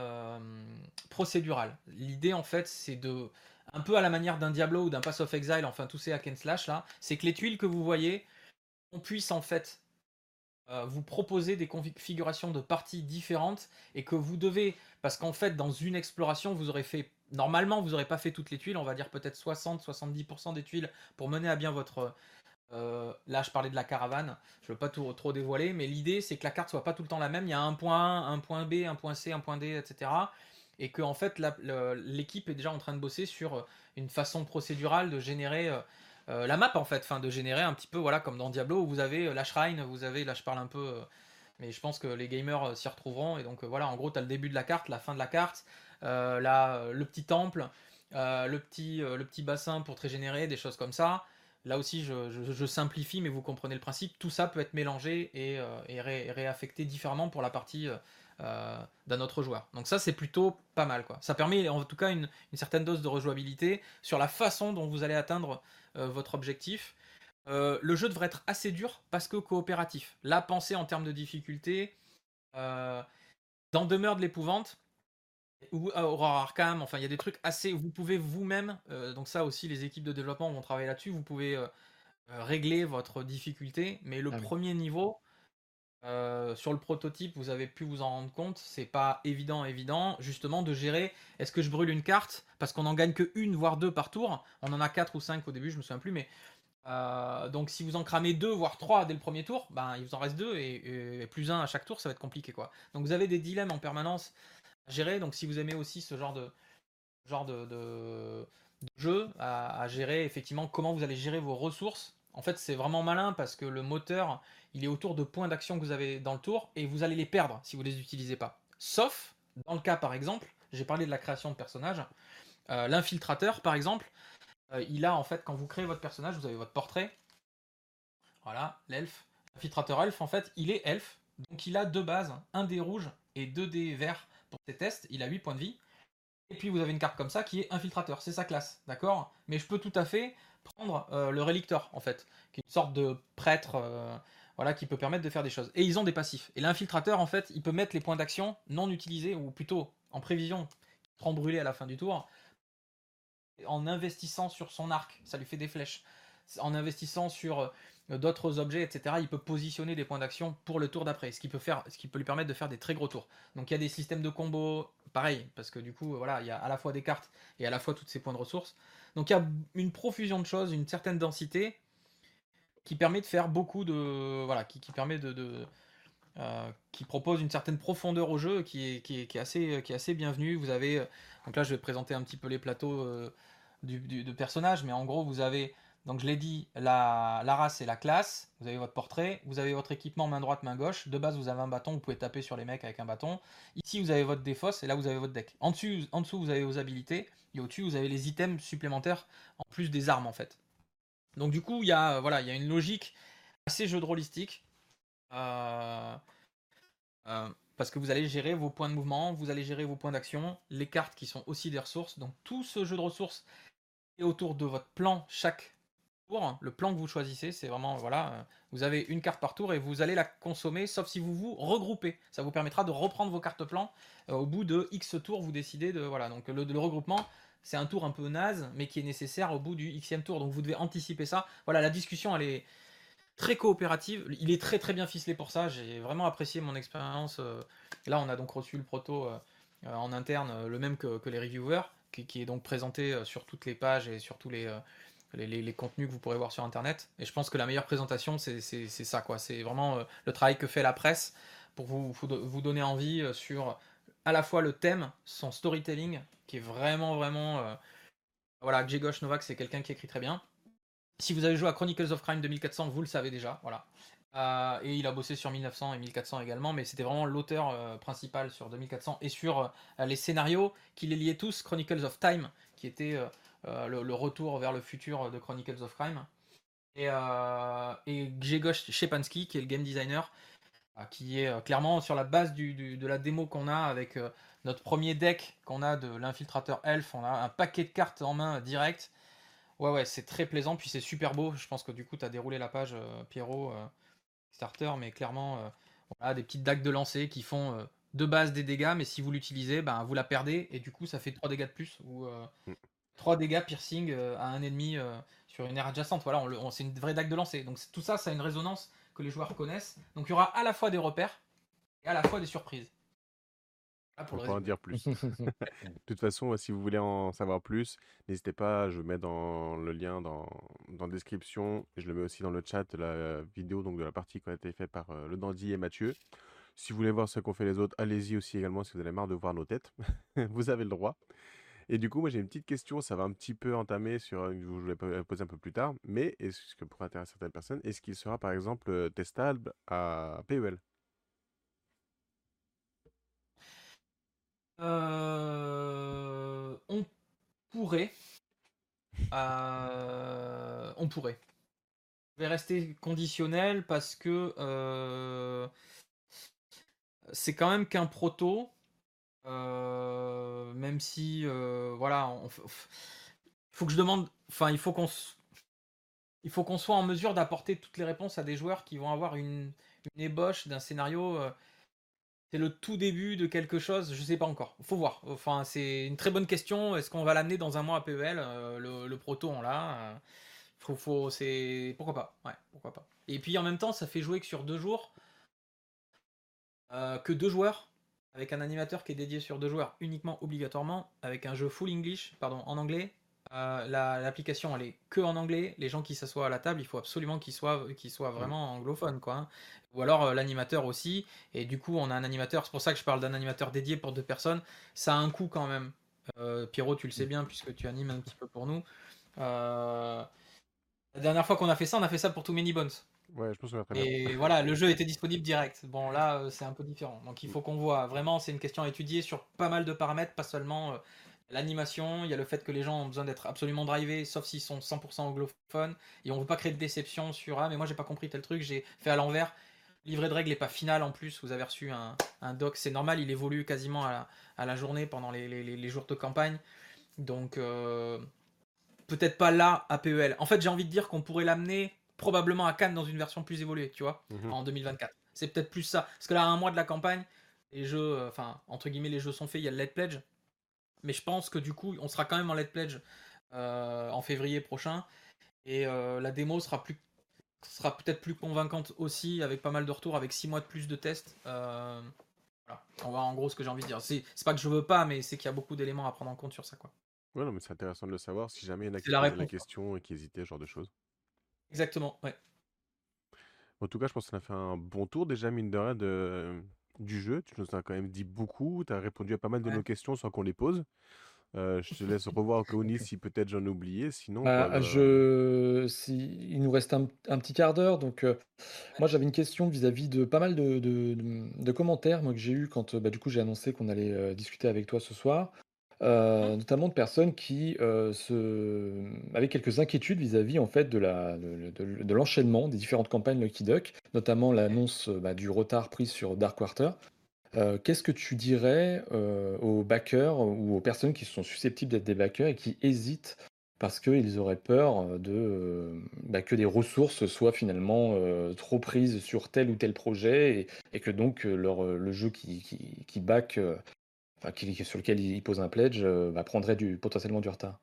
procédural. L'idée en fait, c'est de un peu à la manière d'un Diablo ou d'un Pass of Exile, enfin tous ces hack and slash là, c'est que les tuiles que vous voyez, on puisse en fait euh, vous proposer des configurations de parties différentes et que vous devez, parce qu'en fait dans une exploration vous aurez fait, normalement vous n'aurez pas fait toutes les tuiles, on va dire peut-être 60-70% des tuiles pour mener à bien votre... Euh, là je parlais de la caravane, je veux pas tout, trop dévoiler, mais l'idée c'est que la carte soit pas tout le temps la même, il y a un point A, un point B, un point C, un point D, etc et que fait l'équipe est déjà en train de bosser sur euh, une façon procédurale de générer euh, euh, la map en fait, enfin de générer un petit peu voilà comme dans Diablo où vous avez la shrine, vous avez là je parle un peu mais je pense que les gamers s'y retrouveront et donc voilà en gros tu as le début de la carte, la fin de la carte, là, le petit temple, le, petit, le petit bassin pour régénérer, des choses comme ça. Là aussi, je, simplifie, mais vous comprenez le principe. Tout ça peut être mélangé et, réaffecté différemment pour la partie d'un autre joueur. Donc ça c'est plutôt pas mal quoi. Ça permet en tout cas une, certaine dose de rejouabilité sur la façon dont vous allez atteindre euh, votre objectif. Euh, le jeu devrait être assez dur parce que coopératif. La pensée en termes de difficulté, dans Demeure de l'épouvante, ou Aurora Arkham, enfin il y a des trucs assez. Vous pouvez vous-même, donc ça aussi les équipes de développement vont travailler là-dessus, vous pouvez régler votre difficulté, mais le ah premier niveau, euh, sur le prototype, vous avez pu vous en rendre compte, c'est pas évident, évident, justement, de gérer. Est-ce que je brûle une carte? Parce qu'on en gagne que une voire deux par tour On en a quatre ou cinq au début, je me souviens plus, mais euh, donc si vous en cramez deux voire trois dès le premier tour, ben il vous en reste deux et, plus un à chaque tour, ça va être compliqué quoi. Donc vous avez des dilemmes en permanence à gérer. Donc si vous aimez aussi ce genre de genre de, jeu à gérer, effectivement, comment vous allez gérer vos ressources en fait, c'est vraiment malin parce que le moteur, il est autour de points d'action que vous avez dans le tour et vous allez les perdre si vous ne les utilisez pas. Sauf dans le cas, par exemple, j'ai parlé de la création de personnages. Euh, l'infiltrateur, par exemple, euh, il a en fait, quand vous créez votre personnage, vous avez votre portrait. Voilà, l'elfe. L'infiltrateur elfe, en fait, il est elfe. Donc il a deux bases, un dé rouge et deux dés verts pour ses tests. Il a 8 points de vie. Et puis vous avez une carte comme ça qui est infiltrateur, c'est sa classe, d'accord? Mais je peux tout à fait prendre euh, le relicteur en fait, qui est une sorte de prêtre euh, voilà, qui peut permettre de faire des choses. Et ils ont des passifs. Et l'infiltrateur en fait, il peut mettre les points d'action non utilisés, ou plutôt en prévision, qui seront brûlés à la fin du tour, en investissant sur son arc, ça lui fait des flèches. En investissant sur euh, d'autres objets, etc., il peut positionner des points d'action pour le tour d'après, ce qui peut faire, ce qui peut lui permettre de faire des très gros tours. Donc il y a des systèmes de combos, pareil, parce que du coup, voilà, il y a à la fois des cartes et à la fois tous ces points de ressources. Donc il y a une profusion de choses, une certaine densité qui permet de faire beaucoup de. Voilà, qui, permet de. Euh, qui propose une certaine profondeur au jeu qui est, qui est, assez, qui est assez bienvenue. Vous avez. Donc là, je vais présenter un petit peu les plateaux euh, de personnages, mais en gros, vous avez. Donc je l'ai dit, la, race et la classe, vous avez votre portrait, vous avez votre équipement main droite, main gauche, de base vous avez un bâton, vous pouvez taper sur les mecs avec un bâton. Ici vous avez votre défausse et là vous avez votre deck. En dessous, en dessous vous avez vos habilités, et au-dessus, vous avez les items supplémentaires en plus des armes en fait. Donc du coup, il y a voilà, il y a une logique assez jeu de rôlistique. Euh, euh, parce que vous allez gérer vos points de mouvement, vous allez gérer vos points d'action, les cartes qui sont aussi des ressources. Donc tout ce jeu de ressources est autour de votre plan chaque tour, le plan que vous choisissez, c'est vraiment, voilà, vous avez une carte par tour et vous allez la consommer, sauf si vous vous regroupez. Ça vous permettra de reprendre vos cartes plan. au bout de X tours, vous décidez de, voilà, donc le, le regroupement, c'est un tour un peu naze, mais qui est nécessaire au bout du Xème tour. Donc vous devez anticiper ça. Voilà, la discussion, elle est très coopérative. Il est très très bien ficelé pour ça. J'ai vraiment apprécié mon expérience. Là, on a donc reçu le proto en interne, le même que, les reviewers, qui, est donc présenté sur toutes les pages et sur tous les, les, contenus que vous pourrez voir sur Internet. Et je pense que la meilleure présentation, c'est ça. quoi. C'est vraiment le travail que fait la presse pour vous, vous donner envie sur à la fois le thème, son storytelling, qui est vraiment, vraiment. Voilà, Gjegosh Novak, c'est quelqu'un qui écrit très bien. Si vous avez joué à Chronicles of Crime 2400, vous le savez déjà, voilà. Euh, et il a bossé sur 1900 et 1400 également, mais c'était vraiment l'auteur euh, principal sur 2400 et sur euh, les scénarios qui les liaient tous, Chronicles of Time, qui était le, retour vers le futur de Chronicles of Crime, et, et Grzegorz Szczepanski, qui est le game designer, qui est clairement sur la base de la démo qu'on a avec notre premier deck qu'on a de l'infiltrateur elf, on a un paquet de cartes en main direct. Ouais, ouais, c'est très plaisant, puis c'est super beau. Je pense que du coup, tu as déroulé la page, euh, Pierrot, euh, starter, mais clairement, euh, voilà, des petites dagues de lancer qui font de base des dégâts, mais si vous l'utilisez, ben, vous la perdez, et du coup, ça fait 3 dégâts de plus, ou 3 mm. dégâts piercing à un ennemi sur une aire adjacente. Voilà, on, c'est une vraie dague de lancer. Donc tout ça, ça a une résonance que les joueurs connaissent. Donc il y aura à la fois des repères et à la fois des surprises. Ah, pour en dire plus. de toute façon, si vous voulez en savoir plus, n'hésitez pas, je mets dans le lien dans, dans la description, et je le mets aussi dans le chat, la vidéo donc, de la partie qui a été faite par euh, le Dandy et Mathieu. Si vous voulez voir ce qu'ont fait les autres, allez-y aussi également si vous avez marre de voir nos têtes. vous avez le droit. Et du coup, moi j'ai une petite question, ça va un petit peu entamer sur, euh, je vous vais poser un peu plus tard, mais est-ce que pour intéresser certaines personnes, est-ce qu'il sera par exemple euh, testable à PEL Euh, on pourrait. On pourrait. Je vais rester conditionnel parce que c'est quand même qu'un proto. Même si, voilà, il faut que je demande. Enfin, il faut qu'on. Il faut qu'on soit en mesure d'apporter toutes les réponses à des joueurs qui vont avoir une, ébauche d'un scénario c'est le tout début de quelque chose, je sais pas encore. Faut voir. Enfin, c'est une très bonne question. Est-ce qu'on va l'amener dans un mois à PEL euh, le, proto on l'a. Euh, faut, faut, c'est pourquoi pas. Ouais, pourquoi pas. Et puis en même temps, ça fait jouer que sur deux jours, euh, que deux joueurs, avec un animateur qui est dédié sur deux joueurs uniquement obligatoirement, avec un jeu full English, pardon, en anglais, euh, l'application elle est que en anglais. Les gens qui s'assoient à la table, il faut absolument qu'ils soient, qu'ils soient vraiment anglophones, quoi. Hein. Ou alors euh, l'animateur aussi. Et du coup, on a un animateur. C'est pour ça que je parle d'un animateur dédié pour deux personnes. Ça a un coût quand même. Euh, Pierrot, tu le sais bien puisque tu animes un petit peu pour nous. La dernière fois qu'on a fait ça, on a fait ça pour Too Many Bones. Et voilà, le jeu était disponible direct. Bon, là, c'est un peu différent. Donc, il faut qu'on voit. Vraiment, c'est une question à étudier sur pas mal de paramètres, pas seulement l'animation, il y a le fait que les gens ont besoin d'être absolument drivés, sauf s'ils sont 100% anglophones, et on veut pas créer de déception sur ah mais moi j'ai pas compris tel truc, j'ai fait à l'envers. Livret de règles n'est pas final en plus, vous avez reçu un, doc, c'est normal, il évolue quasiment à la, journée pendant les, jours de campagne, donc euh, peut-être pas là à PEL. En fait j'ai envie de dire qu'on pourrait l'amener probablement à Cannes dans une version plus évoluée, tu vois, mhm. en 2024. C'est peut-être plus ça, parce que là à un mois de la campagne, les jeux, euh, enfin entre guillemets les jeux sont faits, il y a le Let Pledge, mais je pense que du coup, on sera quand même en Let Pledge euh, en février prochain. Et euh, la démo sera plus sera peut-être plus convaincante aussi, avec pas mal de retours, avec 6 mois de plus de tests. Voilà. On va en gros ce que j'ai envie de dire. C'est pas que je veux pas, mais c'est qu'il y a beaucoup d'éléments à prendre en compte sur ça. Quoi. Ouais, non, mais c'est intéressant de le savoir si jamais il y en a qui posent la question et qui hésitaient, ce genre de choses. Exactement, ouais. En tout cas, je pense qu'on a fait un bon tour déjà, mine de rien, de, du jeu. Tu nous as quand même dit beaucoup. Tu as répondu à pas mal de nos questions sans qu'on les pose. Euh, je te laisse revoir Kaonis si peut-être j'en ai oublié. Sinon, bah, bah je... si... il nous reste un, petit quart d'heure. Donc, euh, moi, j'avais une question vis-à-vis de pas mal de, de, commentaires moi, que j'ai eu quand bah, du coup, j'ai annoncé qu'on allait euh, discuter avec toi ce soir. Euh, notamment de personnes qui euh, se... avaient quelques inquiétudes vis-à-vis en fait de la de, l'enchaînement des différentes campagnes Lucky Duck, notamment l'annonce bah, du retard pris sur Dark Quarter. Euh, qu'est-ce que tu dirais aux backers ou aux personnes qui sont susceptibles d'être des backers et qui hésitent parce qu'ils auraient peur de, bah, que des ressources soient finalement trop prises sur tel ou tel projet et, que donc leur, le jeu qui, qui, back, sur lequel ils posent un pledge bah, prendrait potentiellement du retard.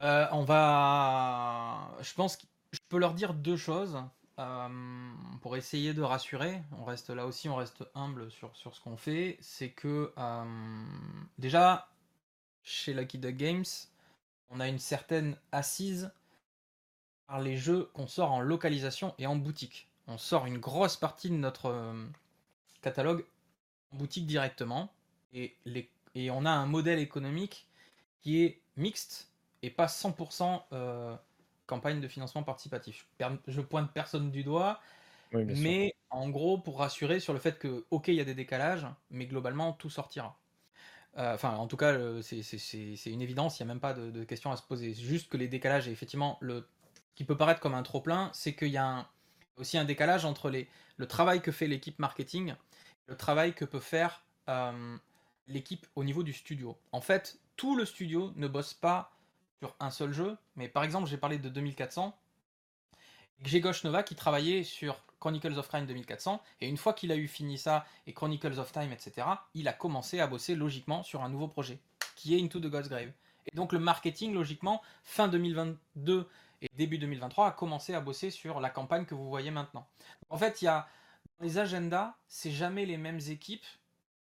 on va. Je pense que je peux leur dire deux choses pour essayer de rassurer. On reste là aussi, on reste humble sur, sur ce qu'on fait. C'est que déjà, chez Lucky Duck Games, on a une certaine assise par les jeux qu'on sort en localisation et en boutique. On sort une grosse partie de notre euh, catalogue en boutique directement et, les, et on a un modèle économique qui est mixte et pas 100% euh, campagne de financement participatif. Je, pointe personne du doigt, mais en gros pour rassurer sur le fait que ok il y a des décalages, mais globalement tout sortira. Euh, enfin, en tout cas, c'est une évidence, il n'y a même pas de, question à se poser. Juste que les décalages, et effectivement, le, qui peut paraître comme un trop-plein, c'est qu'il y a aussi un décalage entre les, le travail que fait l'équipe marketing, le travail que peut faire euh, l'équipe au niveau du studio. En fait, tout le studio ne bosse pas sur un seul jeu, mais par exemple, j'ai parlé de 2400, Grzegorz Nova qui travaillait sur Chronicles of Crime 2400, et une fois qu'il a eu fini ça, et Chronicles of Time, etc., il a commencé à bosser logiquement sur un nouveau projet, qui est Into the God's Grave. Et donc le marketing, logiquement, fin 2022 et début 2023, a commencé à bosser sur la campagne que vous voyez maintenant. En fait, il y a les agendas, c'est jamais les mêmes équipes,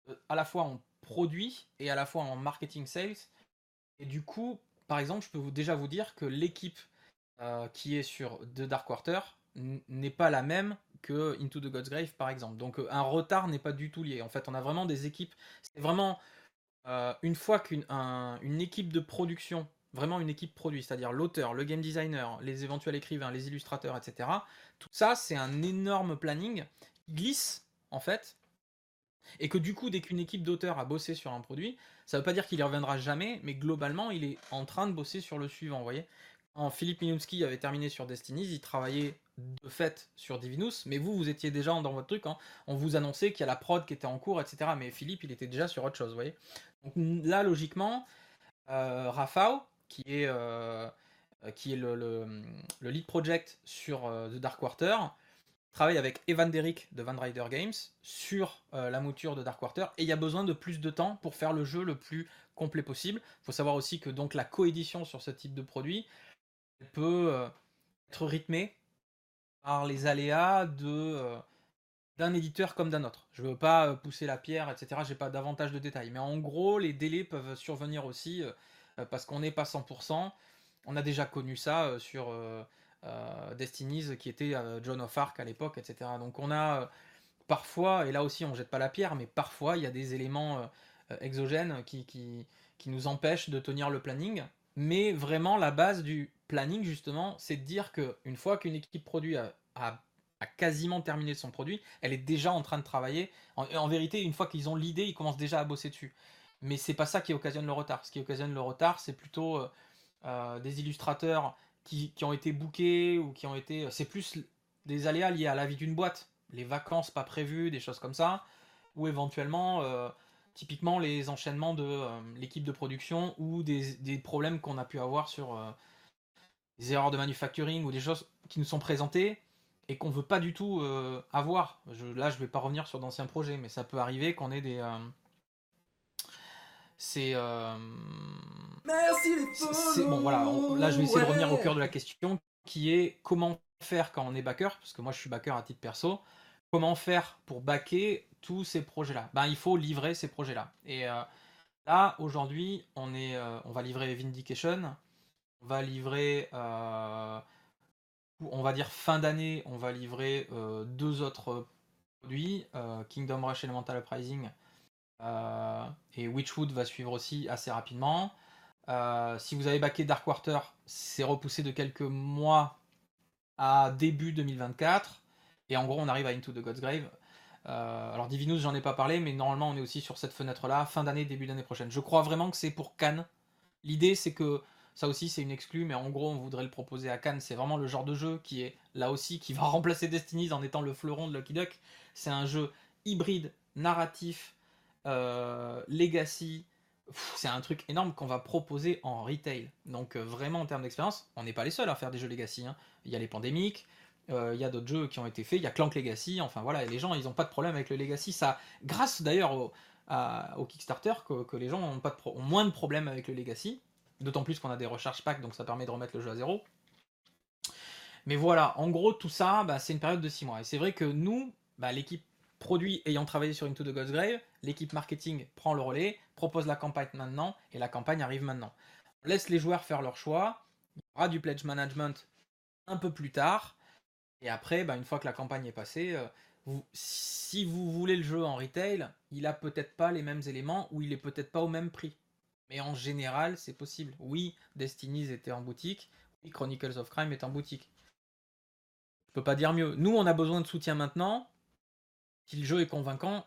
euh, à la fois en produit et à la fois en marketing sales. Et du coup, par exemple, je peux déjà vous dire que l'équipe euh, qui est sur The Dark Quarter n'est pas la même que Into the God's Grave par exemple. Donc euh, un retard n'est pas du tout lié. En fait, on a vraiment des équipes. C'est vraiment une fois qu'une une équipe de production, vraiment une équipe produit, c'est-à-dire l'auteur, le game designer, les éventuels écrivains, les illustrateurs, etc. Tout ça, c'est un énorme planning qui glisse en fait. Et que du coup, dès qu'une équipe d'auteurs a bossé sur un produit, ça ne veut pas dire qu'il y reviendra jamais, mais globalement, il est en train de bosser sur le suivant, vous voyez en Philippe Minunski avait terminé sur Destiny, il travaillait de fait sur Divinus, mais vous, vous étiez déjà dans votre truc, hein. on vous annonçait qu'il y a la prod qui était en cours, etc. Mais Philippe, il était déjà sur autre chose, vous voyez. Donc là, logiquement, euh, qui est, euh, qui est le, lead project sur euh, The Dark Quarter, travaille avec Evan Derrick de Van Rider Games sur la mouture de Dark Quarter, et il y a besoin de plus de temps pour faire le jeu le plus complet possible. Il faut savoir aussi que donc la coédition sur ce type de produit, peut euh, être rythmée par les aléas de euh, d'un éditeur comme d'un autre. Je veux pas euh, pousser la pierre, etc. J'ai pas davantage de détails, mais en gros, les délais peuvent survenir aussi parce qu'on n'est pas 100%. On a déjà connu ça sur Destinies, qui était John of Arc à l'époque, etc. Donc on a parfois, et là aussi on jette pas la pierre, mais parfois il y a des éléments exogènes qui, qui, qui nous empêchent de tenir le planning. Mais vraiment, la base du planning, justement, c'est de dire qu'une fois qu'une équipe produit a, quasiment terminé son produit, elle est déjà en train de travailler. En, vérité, une fois qu'ils ont l'idée, ils commencent déjà à bosser dessus. Mais c'est pas ça qui occasionne le retard. Ce qui occasionne le retard, c'est plutôt euh, euh, des illustrateurs qui, ont été bookés ou qui ont été. C'est plus des aléas liés à la vie d'une boîte. Les vacances pas prévues, des choses comme ça. Ou éventuellement. Euh, typiquement les enchaînements de euh, l'équipe de production ou des, problèmes qu'on a pu avoir sur euh, des erreurs de manufacturing ou des choses qui nous sont présentées et qu'on veut pas du tout euh, avoir. là, je vais pas revenir sur d'anciens projets, mais ça peut arriver qu'on ait des. C'est. Merci les Bon, voilà, là, je vais essayer de revenir au cœur de la question qui est comment faire quand on est backer, parce que moi, je suis backer à titre perso. Comment faire pour backer tous ces projets-là? Ben, Il faut livrer ces projets-là. Et euh, là, aujourd'hui, on, est, euh, on va livrer Vindication, on va livrer, euh, on va dire fin d'année, on va livrer deux autres produits, Kingdom Rush Elemental Uprising et Witchwood va suivre aussi assez rapidement. si vous avez backé Darkwater, c'est repoussé de quelques mois à début 2024. Et en gros, on arrive à Into the God's Grave euh, alors Divinus, j'en ai pas parlé, mais normalement on est aussi sur cette fenêtre-là, fin d'année, début d'année prochaine. Je crois vraiment que c'est pour Cannes. L'idée c'est que ça aussi c'est une exclue, mais en gros on voudrait le proposer à Cannes. C'est vraiment le genre de jeu qui est là aussi qui va remplacer Destiny en étant le fleuron de Lucky Duck. C'est un jeu hybride, narratif, euh, legacy, c'est un truc énorme qu'on va proposer en retail. Donc vraiment en termes d'expérience, on n'est pas les seuls à faire des jeux Legacy. Hein. Il y a les pandémiques, il y a d'autres jeux qui ont été faits, il y a Clank Legacy, enfin voilà, les gens ils n'ont pas de problème avec le Legacy. Ça, grâce d'ailleurs au, Kickstarter, que, les gens ont, pas de moins de problèmes avec le Legacy. D'autant plus qu'on a des recharges packs, donc ça permet de remettre le jeu à zéro. Mais voilà, en gros, tout ça, bah, c'est une période de 6 mois. Et c'est vrai que nous, bah, l'équipe produit ayant travaillé sur Into the God's Grave, l'équipe marketing prend le relais, propose la campagne maintenant, et la campagne arrive maintenant. On laisse les joueurs faire leur choix, il y aura du pledge management un peu plus tard, et après, bah, une fois que la campagne est passée, euh, si vous voulez le jeu en retail, il a peut-être pas les mêmes éléments, ou il est peut-être pas au même prix. Mais en général, c'est possible. Oui, Destiny's était en boutique, oui, Chronicles of Crime est en boutique. Je peux pas dire mieux. Nous, on a besoin de soutien maintenant. Si le jeu est convaincant,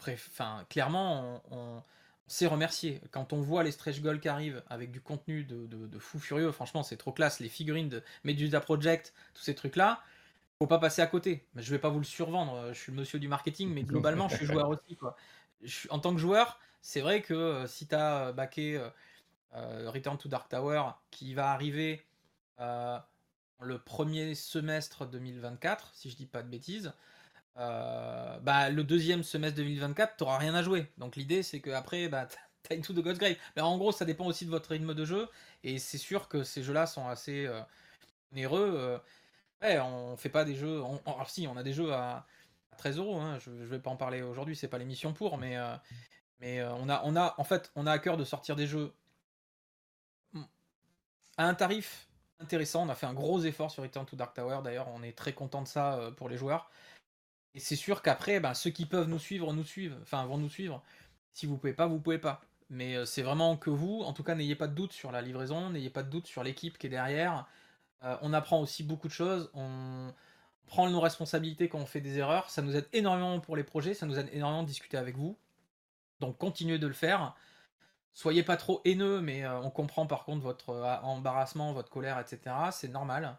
enfin, clairement, on, sait remercier. Quand on voit les stretch goals qui arrivent avec du contenu de, fou furieux, franchement, c'est trop classe. Les figurines de Medusa Project, tous ces trucs-là, faut pas passer à côté. Mais je vais pas vous le survendre. Je suis le monsieur du marketing, mais globalement, je suis joueur aussi. En tant que joueur, c'est vrai que euh, si tu as backé euh, euh, Return to Dark Tower qui va arriver le premier semestre 2024, si je dis pas de bêtises, euh, bah, le deuxième semestre 2024, tu n'auras rien à jouer. Donc l'idée, c'est qu'après, bah, tu as Into the God's Grave. Mais en gros, ça dépend aussi de votre rythme de jeu. Et c'est sûr que ces jeux-là sont assez euh, onéreux. Euh. ouais, on fait pas des jeux. alors si, on a des jeux à, 13 euros. Hein. Je, ne vais pas en parler aujourd'hui, c'est pas l'émission pour, mais, mais on, a, on a, en fait, on a à cœur de sortir des jeux à un tarif intéressant. On a fait un gros effort sur Return to Dark Tower. D'ailleurs, on est très content de ça euh, pour les joueurs. Et c'est sûr qu'après, ben, ceux qui peuvent nous suivre, nous suivent. Enfin, vont nous suivre. Si vous pouvez pas, vous pouvez pas. Mais euh, c'est vraiment que vous. En tout cas, n'ayez pas de doute sur la livraison. N'ayez pas de doute sur l'équipe qui est derrière. Euh, on apprend aussi beaucoup de choses. On prend nos responsabilités quand on fait des erreurs. Ça nous aide énormément pour les projets. Ça nous aide énormément de discuter avec vous. Donc continuez de le faire soyez pas trop haineux, mais euh, on comprend par contre votre embarrassement, votre colère, etc. C'est normal.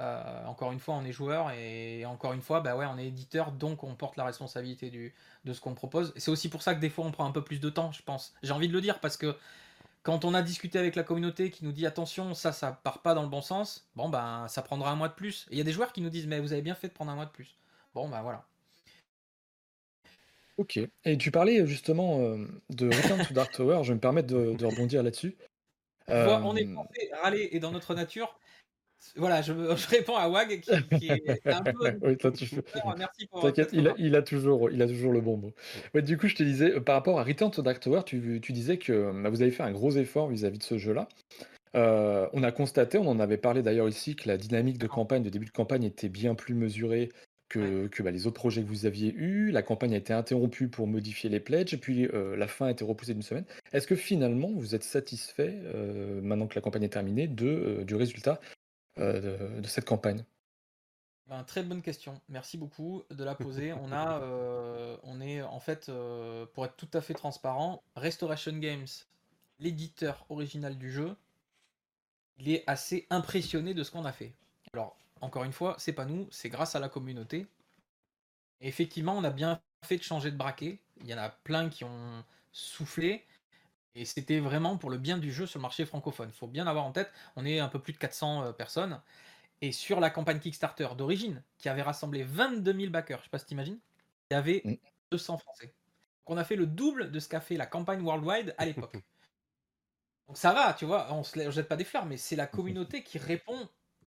Euh, encore une fois, on est joueur et encore une fois, bah ouais, on est éditeur, donc on porte la responsabilité du, de ce qu'on propose. C'est aussi pour ça que des fois on prend un peu plus de temps, je pense. J'ai envie de le dire parce que quand on a discuté avec la communauté qui nous dit attention, ça, ça part pas dans le bon sens, bon ben ça prendra un mois de plus. Et il y a des joueurs qui nous disent mais vous avez bien fait de prendre un mois de plus. Bon ben voilà. Ok. Et tu parlais justement de Return to Dark Tower, je vais me permettre de, rebondir là-dessus. on est censé râler et dans notre nature. Voilà, je, réponds à Wag qui, est un peu. oui, toi, tu fais... Merci pour T'inquiète, il a, il, a toujours, il a toujours le bon mot. Ouais, du coup, je te disais, par rapport à Return to Dark Tower, tu, tu disais que bah, vous avez fait un gros effort vis-à-vis de ce jeu-là. on a constaté, on en avait parlé d'ailleurs ici, que la dynamique de campagne, de début de campagne était bien plus mesurée que, bah, les autres projets que vous aviez eus. La campagne a été interrompue pour modifier les pledges, puis euh, la fin a été repoussée d'une semaine. Est-ce que finalement vous êtes satisfait, euh, maintenant que la campagne est terminée, de, euh, du résultat de, cette campagne ben, Très bonne question. Merci beaucoup de la poser. on, a, on est en fait, pour être tout à fait transparent, Restoration Games, l'éditeur original du jeu, il est assez impressionné de ce qu'on a fait. Alors, encore une fois, c'est pas nous, c'est grâce à la communauté. Et effectivement, on a bien fait de changer de braquet. Il y en a plein qui ont soufflé. Et c'était vraiment pour le bien du jeu sur le marché francophone. Il faut bien avoir en tête, on est un peu plus de 400 euh, personnes. Et sur la campagne Kickstarter d'origine, qui avait rassemblé 22 000 backers, je sais pas si t'imagines, il y avait 200 mm. Français. Donc on a fait le double de ce qu'a fait la campagne Worldwide à l'époque. Donc ça va, tu vois, on se jette pas des fleurs, mais c'est la communauté qui répond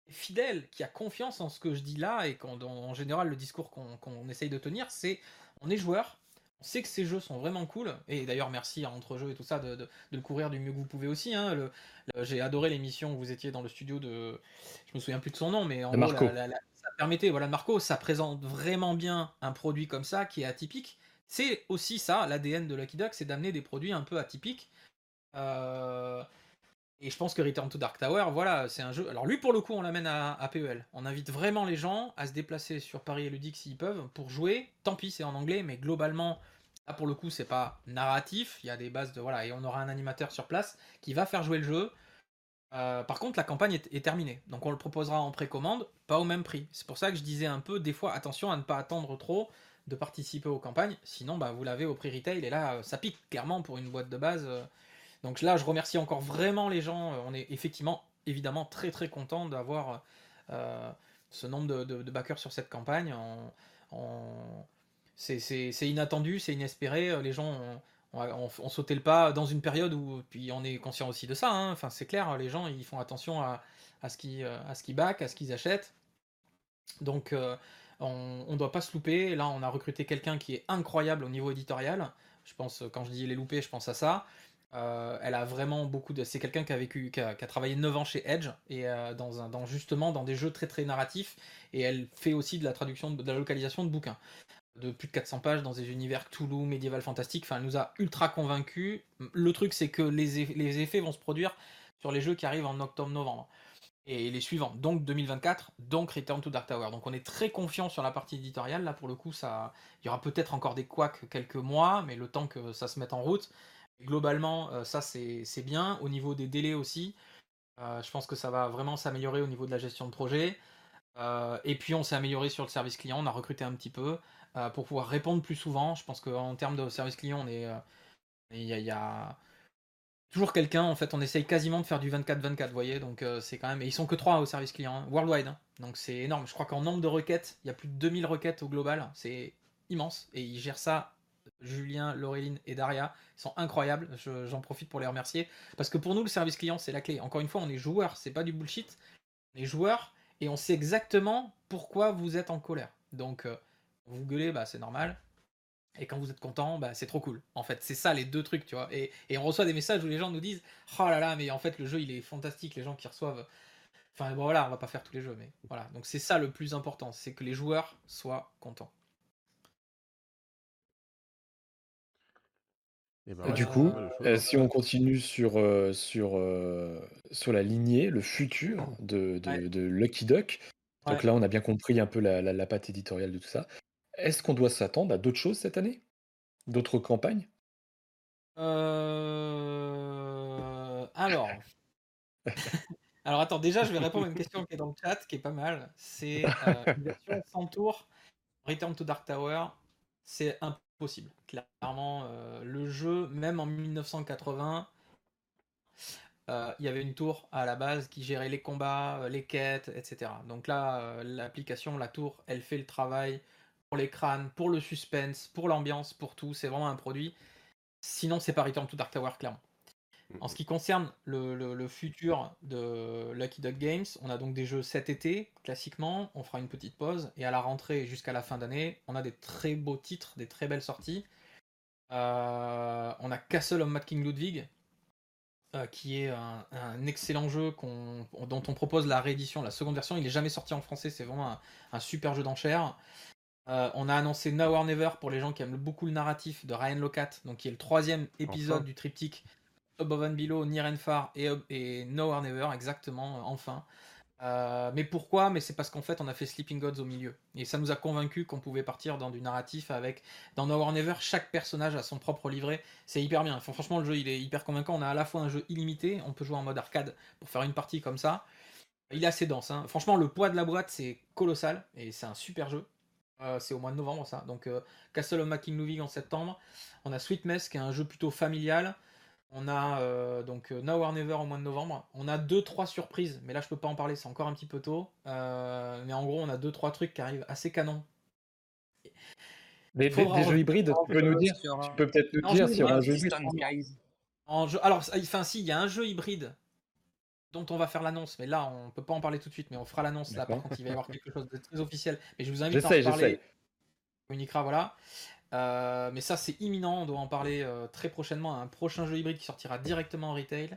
fidèle, qui a confiance en ce que je dis là, et qu'en en général le discours qu'on essaye de tenir, c'est on est joueur, on sait que ces jeux sont vraiment cool, et d'ailleurs merci à entre jeux et tout ça de, le courir du mieux que vous pouvez aussi. Hein, le, J'ai adoré l'émission où vous étiez dans le studio de, je me souviens plus de son nom, mais en gros, ça permettait, voilà Marco, ça présente vraiment bien un produit comme ça qui est atypique. C'est aussi ça, l'ADN de Lucky Duck, c'est d'amener des produits un peu atypiques. Euh, et je pense que Return to Dark Tower, voilà, c'est un jeu. Alors lui, pour le coup, on l'amène à, PEL. On invite vraiment les gens à se déplacer sur Paris et Ludique s'ils peuvent pour jouer. Tant pis, c'est en anglais, mais globalement, là pour le coup, c'est pas narratif. Il y a des bases de voilà, et on aura un animateur sur place qui va faire jouer le jeu. Euh, par contre, la campagne est, terminée, donc on le proposera en précommande, pas au même prix. C'est pour ça que je disais un peu, des fois, attention à ne pas attendre trop de participer aux campagnes, sinon bah, vous l'avez au prix retail et là, ça pique clairement pour une boîte de base. Euh, Donc là, je remercie encore vraiment les gens. On est effectivement, évidemment, très très content d'avoir ce nombre de, backers sur cette campagne. C'est inattendu, c'est inespéré. Les gens ont, sauté le pas dans une période où, puis on est conscient aussi de ça. Hein. Enfin, c'est clair, les gens ils font attention à, à ce qu'ils à ce back, à ce qu'ils achètent. Donc on ne doit pas se louper. Là, on a recruté quelqu'un qui est incroyable au niveau éditorial. Je pense, quand je dis les louper, je pense à ça. Euh, elle a vraiment beaucoup de. C'est quelqu'un qui a vécu, qui a, travaillé 9 ans chez Edge et euh, dans justement dans des jeux très très narratifs. Et elle fait aussi de la traduction, de, la localisation de bouquins de plus de 400 pages dans des univers Cthulhu, médiéval, fantastique. Enfin, elle nous a ultra convaincus. Le truc, c'est que les, effets vont se produire sur les jeux qui arrivent en octobre-novembre et les suivants, donc 2024, donc Return to Dark Tower. Donc on est très confiant sur la partie éditoriale. Là, pour le coup, ça, il y aura peut-être encore des couacs quelques mois, mais le temps que ça se mette en route. Globalement, euh, ça c'est bien. Au niveau des délais aussi, euh, je pense que ça va vraiment s'améliorer au niveau de la gestion de projet. Euh, et puis on s'est amélioré sur le service client, on a recruté un petit peu pour pouvoir répondre plus souvent. Je pense qu'en termes de service client, on est, il y a toujours quelqu'un. En fait, on essaye quasiment de faire du 24-24, vous voyez. Donc, euh, c'est quand même. Et ils sont que 3 au service client, hein, worldwide. Hein. Donc, c'est énorme. Je crois qu'en nombre de requêtes, il y a plus de 2000 requêtes au global. C'est immense. Et ils gèrent ça. Julien, Laureline et Daria ils sont incroyables. J'en profite pour les remercier. Parce que pour nous, le service client, c'est la clé. Encore une fois, on est joueurs. C'est pas du bullshit. On est joueurs et on sait exactement pourquoi vous êtes en colère. Donc, euh, vous gueulez, bah, c'est normal. Et quand vous êtes content, bah, c'est trop cool. En fait, c'est ça les deux trucs, tu vois. Et, on reçoit des messages où les gens nous disent Oh là là, mais en fait, le jeu il est fantastique. Les gens qui reçoivent. Enfin, bon, voilà, on va pas faire tous les jeux, mais voilà. Donc, c'est ça le plus important c'est que les joueurs soient contents. Et ben du coup, euh, si on continue sur, euh, sur, euh, sur la lignée, le futur de, de, Lucky Duck, donc là on a bien compris un peu la, la, la patte éditoriale de tout ça. Est-ce qu'on doit s'attendre à d'autres choses cette année? D'autres campagnes? Euh, Alors. Alors attends, déjà je vais répondre à une question qui est dans le chat, qui est pas mal. C'est euh, une version sans tour, Return to Dark Tower, c'est impossible. Clairement, euh, le jeu, même en 1980, il y avait une tour à la base qui gérait les combats, les quêtes, etc. Donc là, l'application, la tour, elle fait le travail pour les crânes, pour le suspense, pour l'ambiance, pour tout. C'est vraiment un produit. Sinon, c'est pas Return to Dark Tower, clairement. En ce qui concerne le, futur de Lucky Duck Games, on a donc des jeux cet été, classiquement. On fera une petite pause. Et à la rentrée, jusqu'à la fin d'année, on a des très beaux titres, des très belles sorties. Euh, on a Castle of Mad King Ludwig, euh, qui est un, excellent jeu dont on propose la réédition, la seconde version. Il n'est jamais sorti en français, c'est vraiment un super jeu d'enchères. Euh, on a annoncé Now or Never pour les gens qui aiment beaucoup le narratif de Ryan Locat, donc qui est le troisième épisode du triptyque Above and Below, Near and Far et, et or Never, exactement, euh, enfin. Euh, mais pourquoi? Mais c'est parce qu'en fait on a fait Sleeping Gods au milieu. Et ça nous a convaincu qu'on pouvait partir dans du narratif avec. Dans or Never, chaque personnage a son propre livret. C'est hyper bien. franchement, le jeu il est hyper convaincant. On a à la fois un jeu illimité, on peut jouer en mode arcade pour faire une partie comme ça. Il est assez dense. Hein. Franchement, le poids de la boîte c'est colossal et c'est un super jeu. Euh, c'est au mois de novembre ça. Donc Castle of Making en septembre. On a Sweet Mess qui est un jeu plutôt familial. On a euh, donc Now or Never au mois de novembre. On a deux trois surprises, mais là je peux pas en parler, c'est encore un petit peu tôt. mais en gros on a deux trois trucs qui arrivent assez canon. Des, des, jeux hybrides, tu peux nous dire Tu peux peut-être nous dire sur un jeu hybride. En jeu, alors, enfin si, il y a un jeu hybride dont on va faire l'annonce, mais là on peut pas en parler tout de suite, mais on fera l'annonce là par contre il va y avoir quelque chose de très officiel. Mais je vous invite à en parler. On communiquera voilà. Euh, mais ça c'est imminent, on doit en parler euh, très prochainement. Un prochain jeu hybride qui sortira directement en retail.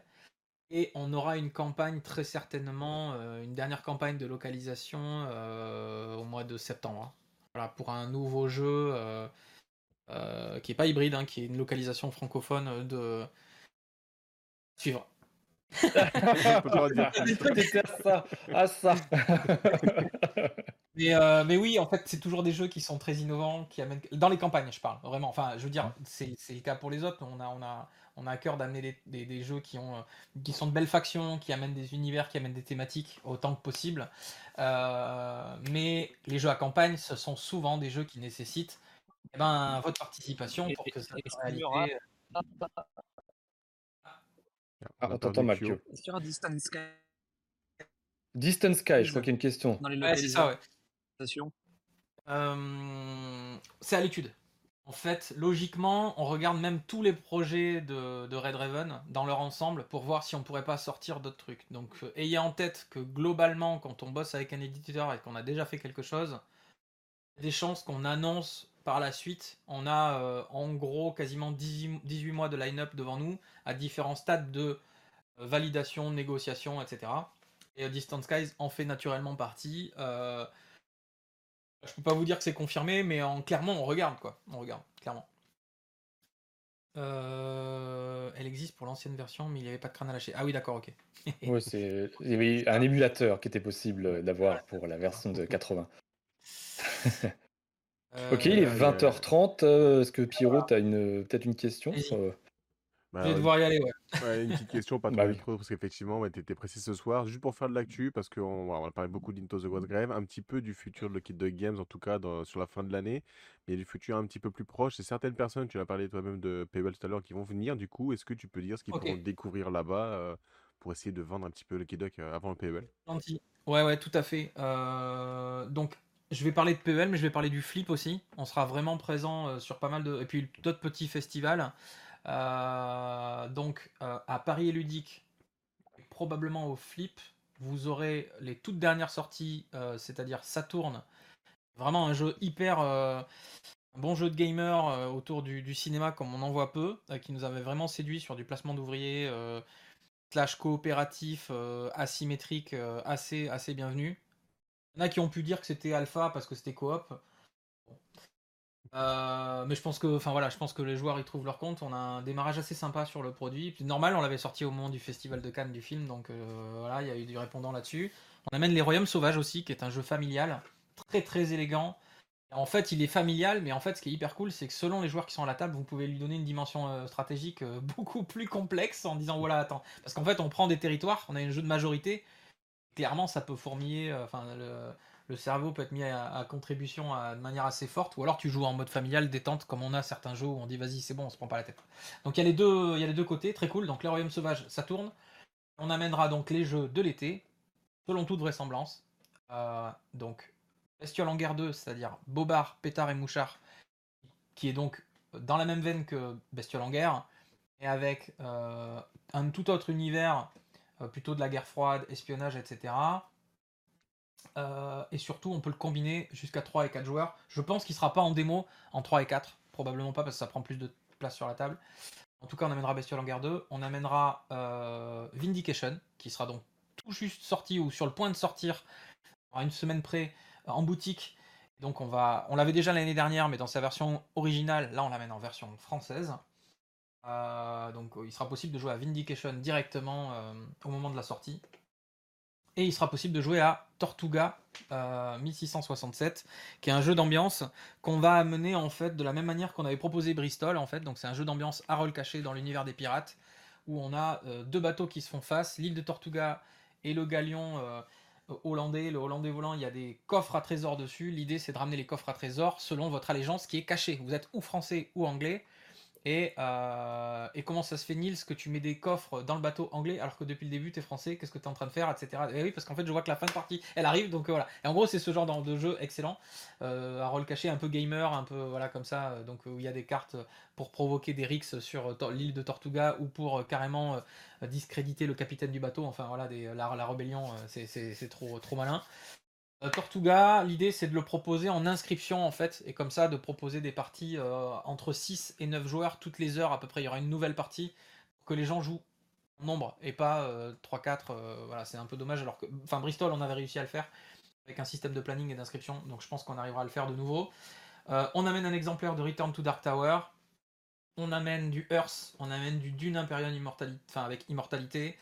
Et on aura une campagne très certainement, euh, une dernière campagne de localisation au mois de septembre. Hein. Voilà, pour un nouveau jeu qui est pas hybride, hein, qui est une localisation francophone de suivre. mais, euh, mais oui, en fait, c'est toujours des jeux qui sont très innovants, qui amènent dans les campagnes, je parle vraiment. Enfin, je veux dire, c'est le cas pour les autres. On a, on a, on a à cœur d'amener des, des, jeux qui ont, qui sont de belles factions, qui amènent des univers, qui amènent des thématiques autant que possible. Euh, mais les jeux à campagne, ce sont souvent des jeux qui nécessitent eh ben, votre participation pour que ça soit réalité. Ah, on t'entend mal, Est-ce qu'il y aura Distant Sky Distant Sky, je crois qu'il y a une question. c'est ça, ouais. Euh, c'est à l'étude. En fait, logiquement, on regarde même tous les projets de, Red Raven dans leur ensemble pour voir si on pourrait pas sortir d'autres trucs. Donc, euh, ayez en tête que globalement, quand on bosse avec un éditeur et qu'on a déjà fait quelque chose, des chances qu'on annonce par la suite. On a euh, en gros quasiment 18, mois de line-up devant nous à différents stades de validation, négociation, etc. Et Distant Skies en fait naturellement partie. Je peux pas vous dire que c'est confirmé, mais en, clairement, on regarde, quoi. On regarde, clairement. Euh, elle existe pour l'ancienne version, mais il n'y avait pas de crâne à lâcher. Ah oui, d'accord, ok. oui, c'est... Il y avait un émulateur qui était possible d'avoir pour la version de 80. ok, il est 20h30. Euh, est-ce que Pierrot, tu as une, peut-être une question bah, je vais devoir y aller, ouais. une petite question, pas bah trop parce qu'effectivement, ouais, tu étais précis ce soir. Juste pour faire de l'actu, parce qu'on on va parler beaucoup d'Into the God's Grave, un petit peu du futur de Kid Games, en tout cas sur la fin de l'année, mais du futur un petit peu plus proche. C'est certaines personnes, tu l'as parlé toi-même de Paywall tout à l'heure, qui vont venir. Du coup, est-ce que tu peux dire ce qu'ils pourront découvrir là-bas euh, pour essayer de vendre un petit peu le Kid euh, avant le Paywall Ouais, ouais, tout à fait. Euh, donc, je vais parler de PEL, mais je vais parler du flip aussi. On sera vraiment présent sur pas mal de. Et puis d'autres petits festivals. Euh, donc euh, à Paris et Ludique, probablement au Flip, vous aurez les toutes dernières sorties, euh, c'est-à-dire Saturn, vraiment un jeu hyper bon jeu de gamer autour du, cinéma comme on en voit peu, qui nous avait vraiment séduit sur du placement d'ouvriers slash coopératif asymétrique assez assez bienvenu. Il y en a qui ont pu dire que c'était alpha parce que c'était coop. Euh, mais je pense que, enfin je pense que les joueurs y trouvent leur compte. On a un démarrage assez sympa sur le produit. Normal, on l'avait sorti au moment du festival de Cannes du film, donc euh, voilà, il y a eu du répondant là-dessus. On amène les Royaumes Sauvages aussi, qui est un jeu familial, très très élégant. En fait, il est familial, mais en fait, ce qui est hyper cool, c'est que selon les joueurs qui sont à la table, vous pouvez lui donner une dimension euh, stratégique beaucoup plus complexe en disant voilà, attends, parce qu'en fait, on prend des territoires, on a un jeu de majorité. Clairement, ça peut fourmiller. Le cerveau peut être mis à, contribution de manière assez forte, ou alors tu joues en mode familial, détente, comme on a certains jeux où on dit vas-y c'est bon, on se prend pas la tête. Donc il y a les deux, y a les deux côtés, très cool. Donc les royaumes sauvages, ça tourne. On amènera donc les jeux de l'été, selon toute vraisemblance. Euh, donc Bestiole en guerre 2, c'est-à-dire Bobard, Pétard et Mouchard, qui est donc dans la même veine que Bestiole en guerre, et avec euh, un tout autre univers, euh, plutôt de la guerre froide, espionnage, etc. Euh, et surtout, on peut le combiner jusqu'à 3 et 4 joueurs. Je pense qu'il sera pas en démo en 3 et 4. Probablement pas parce que ça prend plus de place sur la table. En tout cas, on amènera Bestiole en guerre 2. On amènera euh, Vindication, qui sera donc tout juste sorti ou sur le point de sortir à une semaine près en boutique. Donc on va, on l'avait déjà l'année dernière, mais dans sa version originale, là on l'amène en version française. Euh, donc il sera possible de jouer à Vindication directement au moment de la sortie. Et il sera possible de jouer à Tortuga 1667, euh, qui est un jeu d'ambiance qu'on va amener en fait de la même manière qu'on avait proposé Bristol en fait. C'est un jeu d'ambiance à rôle caché dans l'univers des pirates, où on a euh, deux bateaux qui se font face, l'île de Tortuga et le galion euh, hollandais. Le hollandais volant, il y a des coffres à trésors dessus. L'idée c'est de ramener les coffres à trésors selon votre allégeance qui est cachée. Vous êtes ou français ou anglais. Euh, et, comment ça se fait, Nils, que tu mets des coffres dans le bateau anglais alors que depuis le début tu es français, qu'est-ce que tu es en train de faire, etc. Et oui, parce qu'en fait, je vois que la fin de partie elle arrive, donc euh, voilà. Et en gros, c'est ce genre de jeu excellent, euh, à rôle caché, un peu gamer, un peu voilà comme ça, donc où il y a des cartes pour provoquer des rixes sur l'île de Tortuga ou pour carrément discréditer le capitaine du bateau. Enfin voilà, la, la, rébellion, c'est trop, trop malin. Euh, Tortuga, l'idée c'est de le proposer en inscription en fait, et comme ça de proposer des parties euh, entre 6 et 9 joueurs toutes les heures à peu près. Il y aura une nouvelle partie pour que les gens jouent en nombre et pas 3-4. Euh, voilà, c'est un peu dommage. Alors que, enfin, Bristol on avait réussi à le faire avec un système de planning et d'inscription, donc je pense qu'on arrivera à le faire de nouveau. on amène un exemplaire de Return to Dark Tower. On amène du Earth, on amène du Dune Imperium Immortality, enfin avec Immortalité.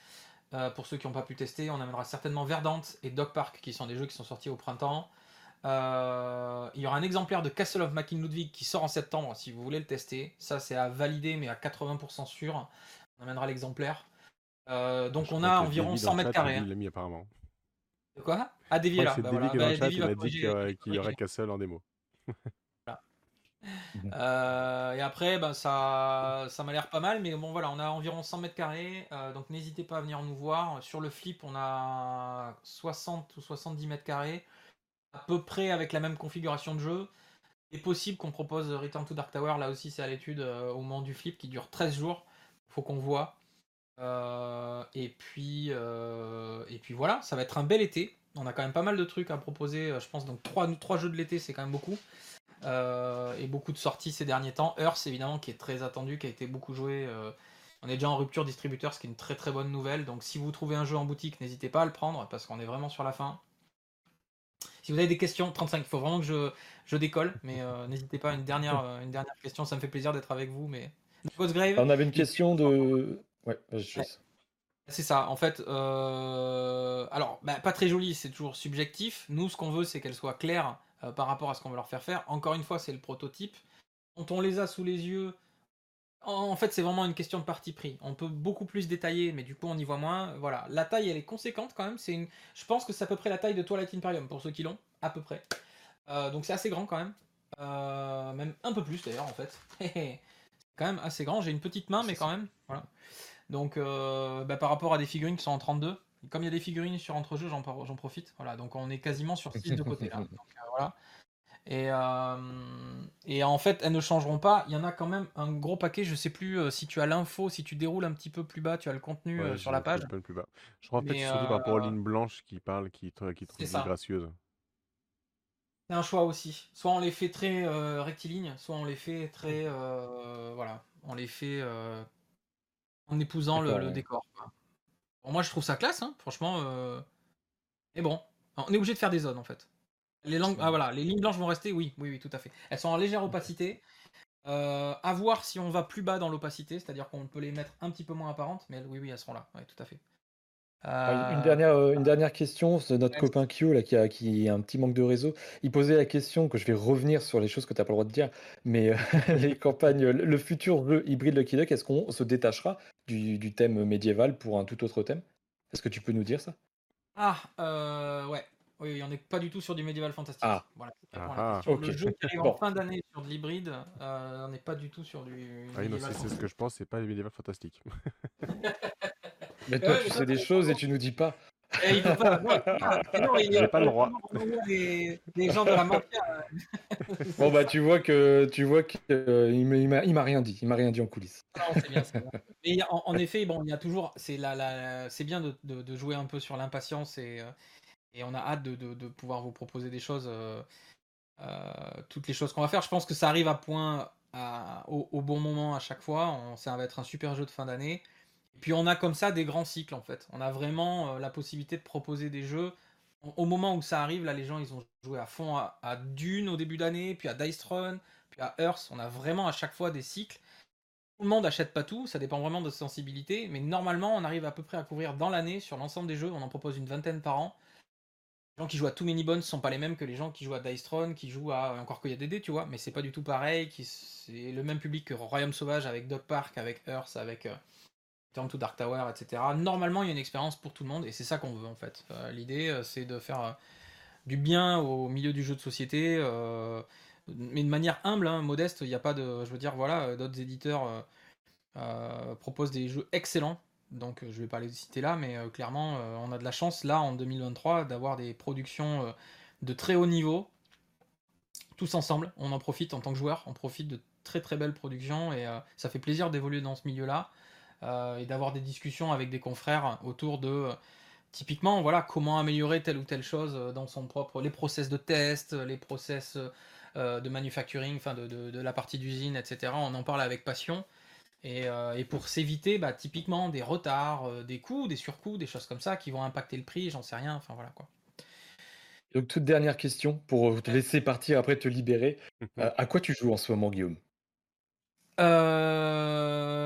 Euh, pour ceux qui n'ont pas pu tester, on amènera certainement Verdant et Dog Park, qui sont des jeux qui sont sortis au printemps. Euh, il y aura un exemplaire de Castle of Mackin Ludwig qui sort en septembre si vous voulez le tester. Ça, c'est à valider, mais à 80% sûr. On amènera l'exemplaire. Euh, donc, on a environ 100 mètres carrés. Il l'a mis apparemment. De quoi? Ah, Davy là. C'est bah, voilà. bah, qui m'a dit qu'il y aurait Castle en démo. Mmh et après, bah, ça, ça m'a l'air pas mal, mais bon, voilà, on a environ 100 mètres carrés, donc n'hésitez pas à venir nous voir. Sur le flip, on a 60 ou 70 mètres carrés, à peu près avec la même configuration de jeu. Il est possible qu'on propose Return to Dark Tower, là aussi c'est à l'étude au moment du flip qui dure 13 jours. Faut qu'on voit. et puis et puis voilà, ça va être un bel été. On a quand même pas mal de trucs à proposer, je pense donc 3, 3 jeux de l'été, c'est quand même beaucoup. Et beaucoup de sorties ces derniers temps. Earth évidemment qui est très attendu, qui a été beaucoup joué. on est déjà en rupture distributeur, ce qui est une très très bonne nouvelle. Donc si vous trouvez un jeu en boutique, n'hésitez pas à le prendre parce qu'on est vraiment sur la fin. Si vous avez des questions, 35, il faut vraiment que je, je décolle, mais euh, n'hésitez pas, une dernière, euh, une dernière question, ça me fait plaisir d'être avec vous. Mais... On avait une question de. Ouais, C'est ça, en fait. Euh, alors, bah, pas très joli, c'est toujours subjectif. Nous, ce qu'on veut, c'est qu'elle soit claire par rapport à ce qu'on veut leur faire faire. Encore une fois, c'est le prototype. Quand on les a sous les yeux, en fait, c'est vraiment une question de parti pris. On peut beaucoup plus détailler, mais du coup, on y voit moins. Voilà, la taille, elle est conséquente quand même. C'est une... Je pense que c'est à peu près la taille de Twilight Imperium pour ceux qui l'ont, à peu près. Euh, donc c'est assez grand quand même. Euh, même un peu plus d'ailleurs en fait. c'est quand même assez grand. J'ai une petite main, mais quand même. Voilà. Donc euh, bah, par rapport à des figurines qui sont en 32, comme il y a des figurines sur entrejeux, j'en profite. Voilà, donc on est quasiment sur 6 de côté là. Donc, voilà. Et, et en fait, elles ne changeront pas. Il y en a quand même un gros paquet. Je sais plus si tu as l'info, si tu déroules un petit peu plus bas, tu as le contenu sur la page. plus bas. Je crois en fait surtout par rapport aux lignes blanches qui parlent, qui, qui trouvent gracieuses. C'est un choix aussi. Soit on les fait très rectilignes, soit on les fait très. voilà. On les fait en épousant le, décor. Moi, je trouve ça classe, hein, franchement. Mais bon, on est obligé de faire des zones en fait. Les, langues, ah, voilà, les lignes blanches vont rester, oui, oui, oui, tout à fait. Elles sont en légère opacité. Euh, à voir si on va plus bas dans l'opacité, c'est-à-dire qu'on peut les mettre un petit peu moins apparentes, mais oui, oui, elles seront là, oui, tout à fait. Une, euh, dernière, euh, une dernière question de notre copain Kyo là, qui, a, qui a un petit manque de réseau. Il posait la question que je vais revenir sur les choses que tu n'as pas le droit de dire, mais les campagnes, le futur jeu hybride Lucky Duck, est-ce qu'on se détachera du, du, thème médiéval pour un tout autre thème? Est-ce que tu peux nous dire ça? Ah, ouais. Oui, on n'est pas du tout sur du médiéval fantastique. Ah. Voilà, ah, Le jeu qui arrive en fin d'année sur de l'hybride, euh, on n'est pas du tout sur du. Ah, c'est ce que je pense, c'est pas du médiéval fantastique. Mais toi, tu sais des choses et tu nous dis pas. Et il pas. Non, il pas le droit. Des, gens de la mafia. bon bah tu vois que tu vois qu'il euh, il m'a rien dit, il m'a rien dit en coulisses. Non, c'est bien, bien. Mais en, effet, bon, il y a toujours, c'est la, la c'est bien de, de, jouer un peu sur l'impatience et, euh, et on a hâte de, pouvoir vous proposer des choses, euh, euh, toutes les choses qu'on va faire. Je pense que ça arrive à point au, bon moment à chaque fois. ça va être un super jeu de fin d'année. Puis on a comme ça des grands cycles en fait. On a vraiment euh, la possibilité de proposer des jeux. Au moment où ça arrive, là les gens ils ont joué à fond à, Dune au début d'année, puis à Dice Run, puis à Earth. On a vraiment à chaque fois des cycles. Tout le monde achète pas tout, ça dépend vraiment de sensibilité, mais normalement on arrive à peu près à couvrir dans l'année sur l'ensemble des jeux. On en propose une vingtaine par an. Les gens qui jouent à Too Many Bones sont pas les mêmes que les gens qui jouent à Dice Throne, qui jouent à encore qu'il y a des dés, tu vois, mais c'est pas du tout pareil. C'est le même public que Royaume Sauvage avec Dog Park, avec Earth, avec euh, Turn to Dark Tower, etc. Normalement, il y a une expérience pour tout le monde et c'est ça qu'on veut en fait. Euh, l'idée, euh, c'est de faire du bien au milieu du jeu de société, mais de manière humble, hein, modeste. Il n'y a pas de, je veux dire, voilà, d'autres éditeurs proposent des jeux excellents donc euh, je vais pas les citer là, mais euh, clairement, euh, on a de la chance là en 2023 d'avoir des productions de très haut niveau. Tous ensemble, on en profite en tant que joueur, on profite de très très belles productions et ça fait plaisir d'évoluer dans ce milieu-là et d'avoir des discussions avec des confrères autour de typiquement voilà comment améliorer telle ou telle chose dans son propre les process de test, les process de manufacturing, enfin de, de, la partie d'usine, etc. On en parle avec passion euh, et, pour s'éviter bah, typiquement des retards, euh, des coûts, des surcoûts, des choses comme ça qui vont impacter le prix, j'en sais rien, enfin voilà quoi. Donc toute dernière question pour te laisser partir après te libérer. Euh, à quoi tu joues en ce moment Guillaume?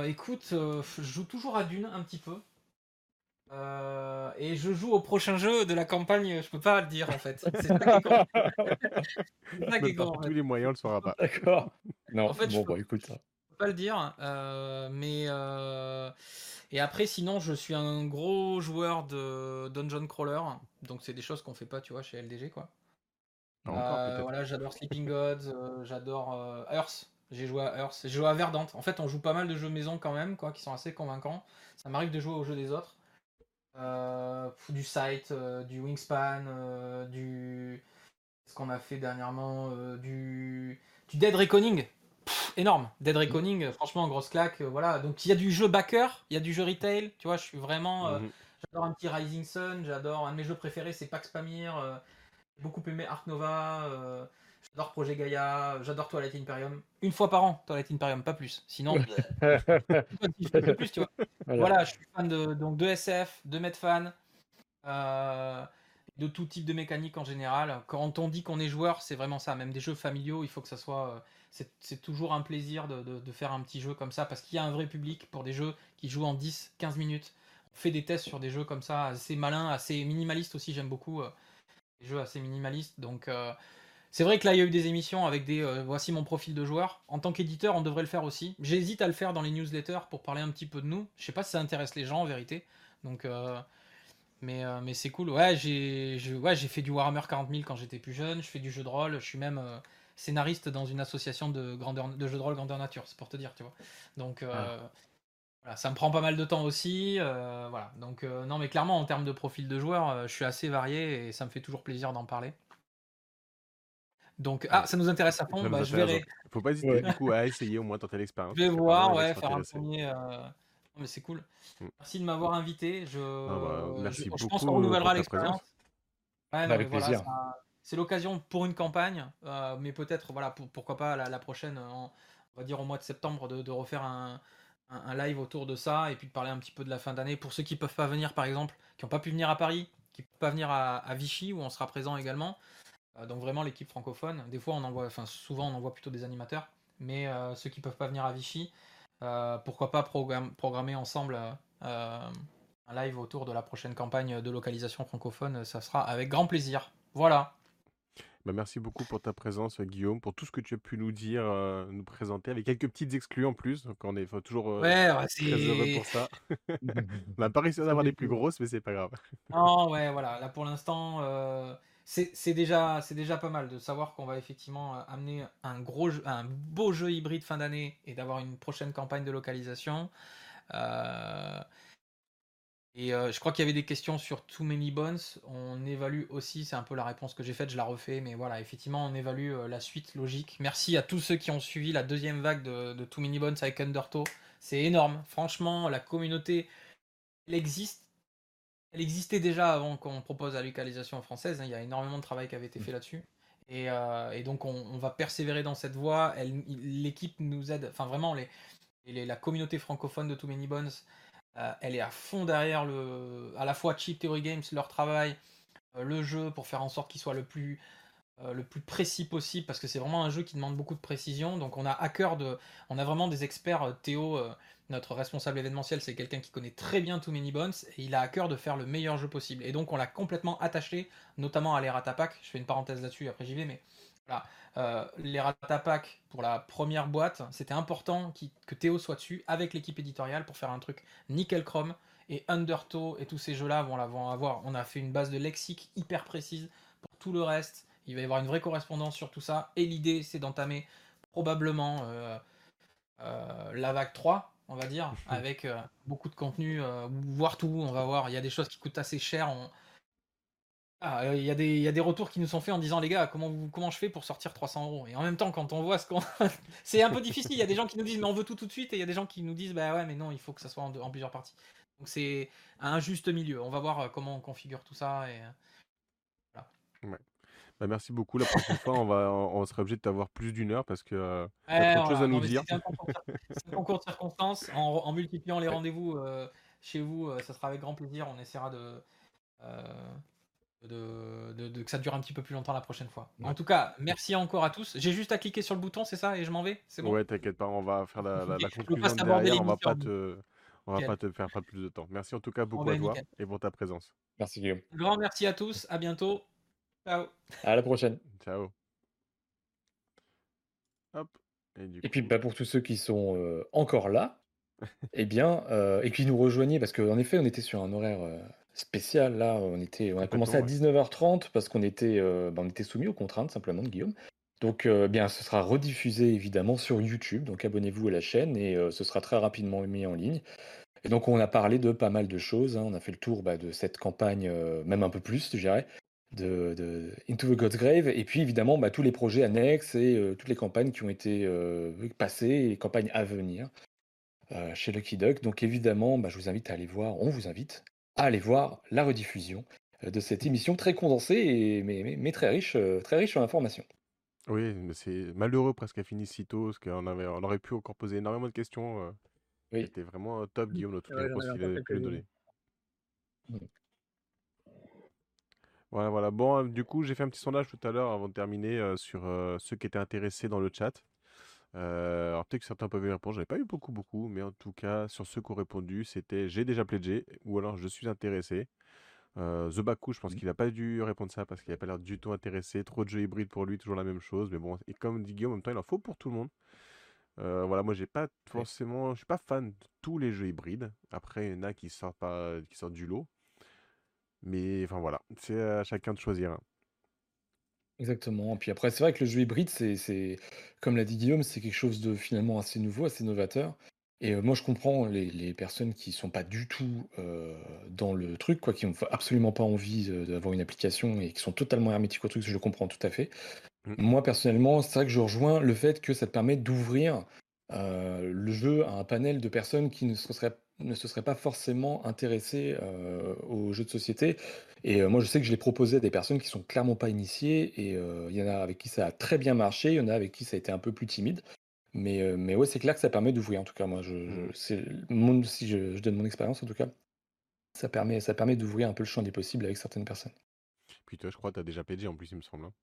Écoute, je joue toujours à Dune un petit peu. et je joue au prochain jeu de la campagne, je peux pas le dire en fait. C'est ça qui est Tous les moyens, on le saura pas. D'accord. Non, en fait, bon, bah, écoute ça pas le dire, euh, mais euh, et après sinon je suis un gros joueur de dungeon crawler, donc c'est des choses qu'on fait pas, tu vois, chez LDG quoi. voilà, j'adore Sleeping Gods, j'adore Earth. J'ai joué à Earth, j'ai joué à Verdant. En fait, on joue pas mal de jeux maison quand même, quoi, qui sont assez convaincants. Ça m'arrive de jouer aux jeux des autres. du Sight, du Wingspan, du. Ce qu'on a fait dernièrement, du... du Dead Reckoning énorme. Dead Reckoning, franchement, grosse claque. Euh, voilà. Donc il y a du jeu backer, il y a du jeu retail. Tu vois, je suis vraiment. Euh, mhm. J'adore un petit Rising Sun. J'adore un de mes jeux préférés, c'est Pax Pamir. Euh, j'ai beaucoup aimé Ark Nova. J'adore Projet Gaia. J'adore Twilight Imperium. Une fois par an, Twilight Imperium, pas plus. Sinon, plus, tu vois. Voilà. je suis fan de, donc, de SF, de Medfan. de tout type de mécanique en général. Quand on dit qu'on est joueur, c'est vraiment ça. Même des jeux familiaux, il faut que ça soit c'est toujours un plaisir de, faire un petit jeu comme ça parce qu'il y a un vrai public pour des jeux qui jouent en 10-15 minutes. On fait des tests sur des jeux comme ça, assez malins, assez minimalistes aussi, j'aime beaucoup euh, les jeux assez minimalistes. Donc euh, c'est vrai que là il y a eu des émissions avec des euh, voici mon profil de joueur. En tant qu'éditeur, on devrait le faire aussi. J'hésite à le faire dans les newsletters pour parler un petit peu de nous. Je sais pas si ça intéresse les gens en vérité. Donc mais, mais c'est cool. Ouais, j'ai ouais, fait du Warhammer 40 000 quand j'étais plus jeune. Je fais du jeu de rôle. Je suis même scénariste dans une association de, grandeur, de jeux de rôle grandeur nature, c'est pour te dire, tu vois. Donc euh, ah. voilà, ça me prend pas mal de temps aussi. Euh, voilà. Donc euh, non, mais clairement, en termes de profil de joueur, je suis assez varié et ça me fait toujours plaisir d'en parler. Donc, ah, ça nous intéresse à fond, bah, je verrai. Faut pas hésiter du coup à essayer au moins tenter l'expérience. Je vais voir, ouais, faire un premier. mais c'est cool. Mm. Merci de m'avoir invité. Je, ah bah, merci beaucoup je pense qu'on renouvellera l'expérience. avec plaisir c'est l'occasion pour une campagne, euh, mais peut-être, voilà, pourquoi pas la, prochaine, on va dire au mois de septembre, de, refaire un, live autour de ça et puis de parler un petit peu de la fin d'année. Pour ceux qui peuvent pas venir, par exemple, qui n'ont pas pu venir à Paris, qui ne peuvent pas venir à, Vichy, où on sera présent également. Euh, donc vraiment l'équipe francophone. Des fois, on envoie, enfin souvent, on envoie plutôt des animateurs, mais euh, ceux qui peuvent pas venir à Vichy, pourquoi pas programmer ensemble un live autour de la prochaine campagne de localisation francophone. Ça sera avec grand plaisir. Voilà. Bah, merci beaucoup pour ta présence, Guillaume, pour tout ce que tu as pu nous dire, euh, nous présenter, avec quelques petites exclus en plus. Donc on est toujours euh, très heureux pour ça. on n'a pas réussi à avoir les plus grosses, mais c'est pas grave. Non, ouais, voilà. Là, pour l'instant, euh, c'est déjà, pas mal de savoir qu'on va effectivement amener un, beau jeu hybride fin d'année et d'avoir une prochaine campagne de localisation. Et euh, je crois qu'il y avait des questions sur Too Many Bones. On évalue aussi, c'est un peu la réponse que j'ai faite, je la refais, mais voilà, effectivement, on évalue euh, la suite logique. Merci à tous ceux qui ont suivi la deuxième vague de, de Too Many Bones avec Undertow. C'est énorme. Franchement, la communauté, elle existe. Elle existait déjà avant qu'on propose la localisation française. Hein. Il y a énormément de travail qui avait été fait là-dessus. Et, euh, donc, on, va persévérer dans cette voie. L'équipe nous aide, enfin vraiment, la communauté francophone de Too Many Bones euh, elle est à fond derrière à la fois Cheap Theory Games, leur travail, euh, le jeu pour faire en sorte qu'il soit le plus, euh, le plus précis possible parce que c'est vraiment un jeu qui demande beaucoup de précision. Donc on a à cœur de, on a vraiment des experts. Théo, notre responsable événementiel, c'est quelqu'un qui connaît très bien Too Many Bones et il a à cœur de faire le meilleur jeu possible. Et donc on l'a complètement attaché, notamment à l'Eratapack. Je fais une parenthèse là-dessus, après j'y vais, mais voilà. Euh, les Ratapack pour la première boîte, c'était important que Théo soit dessus avec l'équipe éditoriale pour faire un truc nickel chrome. Et Undertow et tous ces jeux-là vont, vont avoir. On a fait une base de lexique hyper précise pour tout le reste. Il va y avoir une vraie correspondance sur tout ça. Et l'idée, c'est d'entamer probablement euh, euh, la vague 3, on va dire, avec beaucoup de contenu, voir tout. On va voir. Il y a des choses qui coûtent assez cher. On, ah, il y, a des, y a des retours qui nous sont faits en disant les gars comment, comment je fais pour sortir 300 euros? Et en même temps quand on voit ce qu'on c'est un peu difficile il y a des gens qui nous disent mais on veut tout tout de suite et il y a des gens qui nous disent bah ouais mais non il faut que ça soit en, plusieurs parties donc c'est un juste milieu on va voir euh, comment on configure tout ça et euh. Bah, merci beaucoup. La prochaine fois, on, va, on, sera obligé de t'avoir plus d'une heure parce que euh, y a trop de choses à nous dire. C'est un, concours de circonstances. En, multipliant les rendez-vous chez vous, ça sera avec grand plaisir. On essaiera de, de, que ça dure un petit peu plus longtemps la prochaine fois. En tout cas, merci encore à tous. J'ai juste à cliquer sur le bouton, c'est ça, et je m'en vais? C'est bon? Ouais, t'inquiète pas, on va faire la, la, conclusion derrière, on va pas te... On va pas te faire pas plus de temps. Merci en tout cas beaucoup à toi et pour ta présence. Merci Guillaume. Grand merci à tous, à bientôt. Ciao. À la prochaine. Ciao. Hop. Et, puis bah, pour tous ceux qui sont euh, encore là, eh bien, euh, et qui nous rejoignaient, parce qu'en effet, on était sur un horaire euh, spécial. Là, on, était, on a commencé à 19h30 parce qu'on était, bah, on était soumis aux contraintes simplement de Guillaume. Donc, bien, ce sera rediffusé évidemment sur YouTube. Donc, abonnez-vous à la chaîne et ce sera très rapidement mis en ligne. Et donc, on a parlé de pas mal de choses. Hein. On a fait le tour bah, de cette campagne, même un peu plus, je dirais, de, Into the God's Grave. Et puis, évidemment, bah, tous les projets annexes et toutes les campagnes qui ont été passées et les campagnes à venir chez Lucky Duck. Donc, évidemment, bah, je vous invite à aller voir, on vous invite à aller voir la rediffusion de cette émission très condensée et, mais, mais, très, riche, très riche en informations. Oui, mais c'est malheureux presque qu'elle finisse si tôt, parce qu'on avait, on aurait pu encore poser énormément de questions. Oui. C'était vraiment top, Guillaume, dans toutes les réponses qu'il a pu donner. Voilà, voilà. Bon, du coup, j'ai fait un petit sondage tout à l'heure avant de terminer sur ceux qui étaient intéressés dans le chat. alors peut-être que certains peuvent y répondre, j'avais pas eu beaucoup, beaucoup, mais en tout cas, sur ceux qui ont répondu, c'était j'ai déjà pledgé ou alors je suis intéressé. The Baku, je pense qu'il n'a pas dû répondre ça parce qu'il n'a pas l'air du tout intéressé. Trop de jeux hybrides pour lui, toujours la même chose. Mais bon, et comme dit Guillaume, en même temps, il en faut pour tout le monde. voilà, moi j'ai pas forcément, je suis pas fan de tous les jeux hybrides. Après, il y en a qui sortent pas, qui sortent du lot. Mais enfin voilà, c'est à chacun de choisir. Hein. Exactement. Puis après, c'est vrai que le jeu hybride, c'est, comme l'a dit Guillaume, c'est quelque chose de finalement assez nouveau, assez novateur. Et moi, je comprends les, personnes qui sont pas du tout dans le truc, quoi, qui ont absolument pas envie d'avoir une application et qui sont totalement hermétiques au truc, je comprends tout à fait. Mmh. Moi, personnellement, c'est vrai que je rejoins le fait que ça te permet d'ouvrir le jeu à un panel de personnes qui ne se seraient, ne se seraient pas forcément intéressées aux jeux de société. Et moi, je sais que je l'ai proposé à des personnes qui sont clairement pas initiées, et il y en a avec qui ça a très bien marché, il y en a avec qui ça a été un peu plus timide. Mais, euh, mais ouais, c'est clair que ça permet d'ouvrir, en tout cas, moi, je, mmh. c'est, si je, donne mon expérience, en tout cas, ça permet, ça permet d'ouvrir un peu le champ des possibles avec certaines personnes. Puis toi, je crois que tu as déjà PG en plus, il me semble. Hein.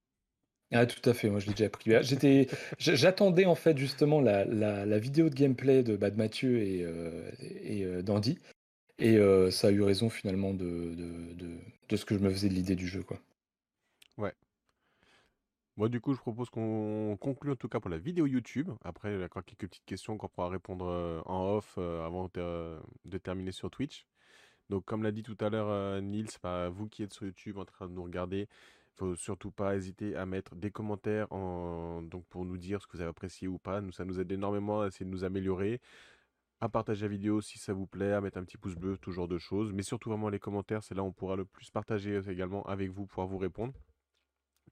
Ah, tout à fait, moi je l'ai déjà pris. Bah, j'étais, j'attendais en fait justement la, vidéo de gameplay de, Mathieu et, euh, euh, d'Andy, et ça a eu raison finalement de, ce que je me faisais de l'idée du jeu. Quoi. Ouais, moi, du coup, je propose qu'on conclue en tout cas pour la vidéo YouTube. Après, il y a quelques petites questions qu'on pourra répondre euh, en off euh, avant de terminer sur Twitch. Donc, comme l'a dit tout à l'heure euh, Nils, bah, vous qui êtes sur YouTube en train de nous regarder, faut surtout pas hésiter à mettre des commentaires donc pour nous dire ce que vous avez apprécié ou pas. Nous, ça nous aide énormément à essayer de nous améliorer, à partager la vidéo si ça vous plaît, à mettre un petit pouce bleu, toujours de choses. Mais surtout vraiment les commentaires, c'est là où on pourra le plus partager également avec vous, pour vous répondre.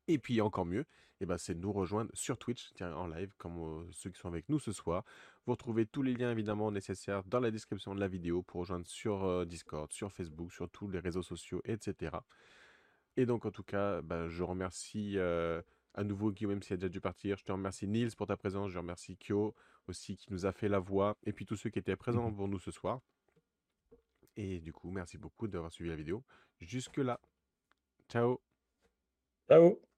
Et puis encore mieux, eh ben, c'est de nous rejoindre sur Twitch en live, comme ceux qui sont avec nous ce soir. Vous retrouvez tous les liens évidemment nécessaires dans la description de la vidéo pour rejoindre sur Discord, sur Facebook, sur tous les réseaux sociaux, etc. Et donc en tout cas, ben, je remercie à nouveau Guillaume, même s'il a déjà dû partir. Je te remercie Nils pour ta présence, je remercie Kyo aussi qui nous a fait la voix, et puis tous ceux qui étaient présents mmh pour nous ce soir. Et du coup, merci beaucoup d'avoir suivi la vidéo jusque là. Ciao Ciao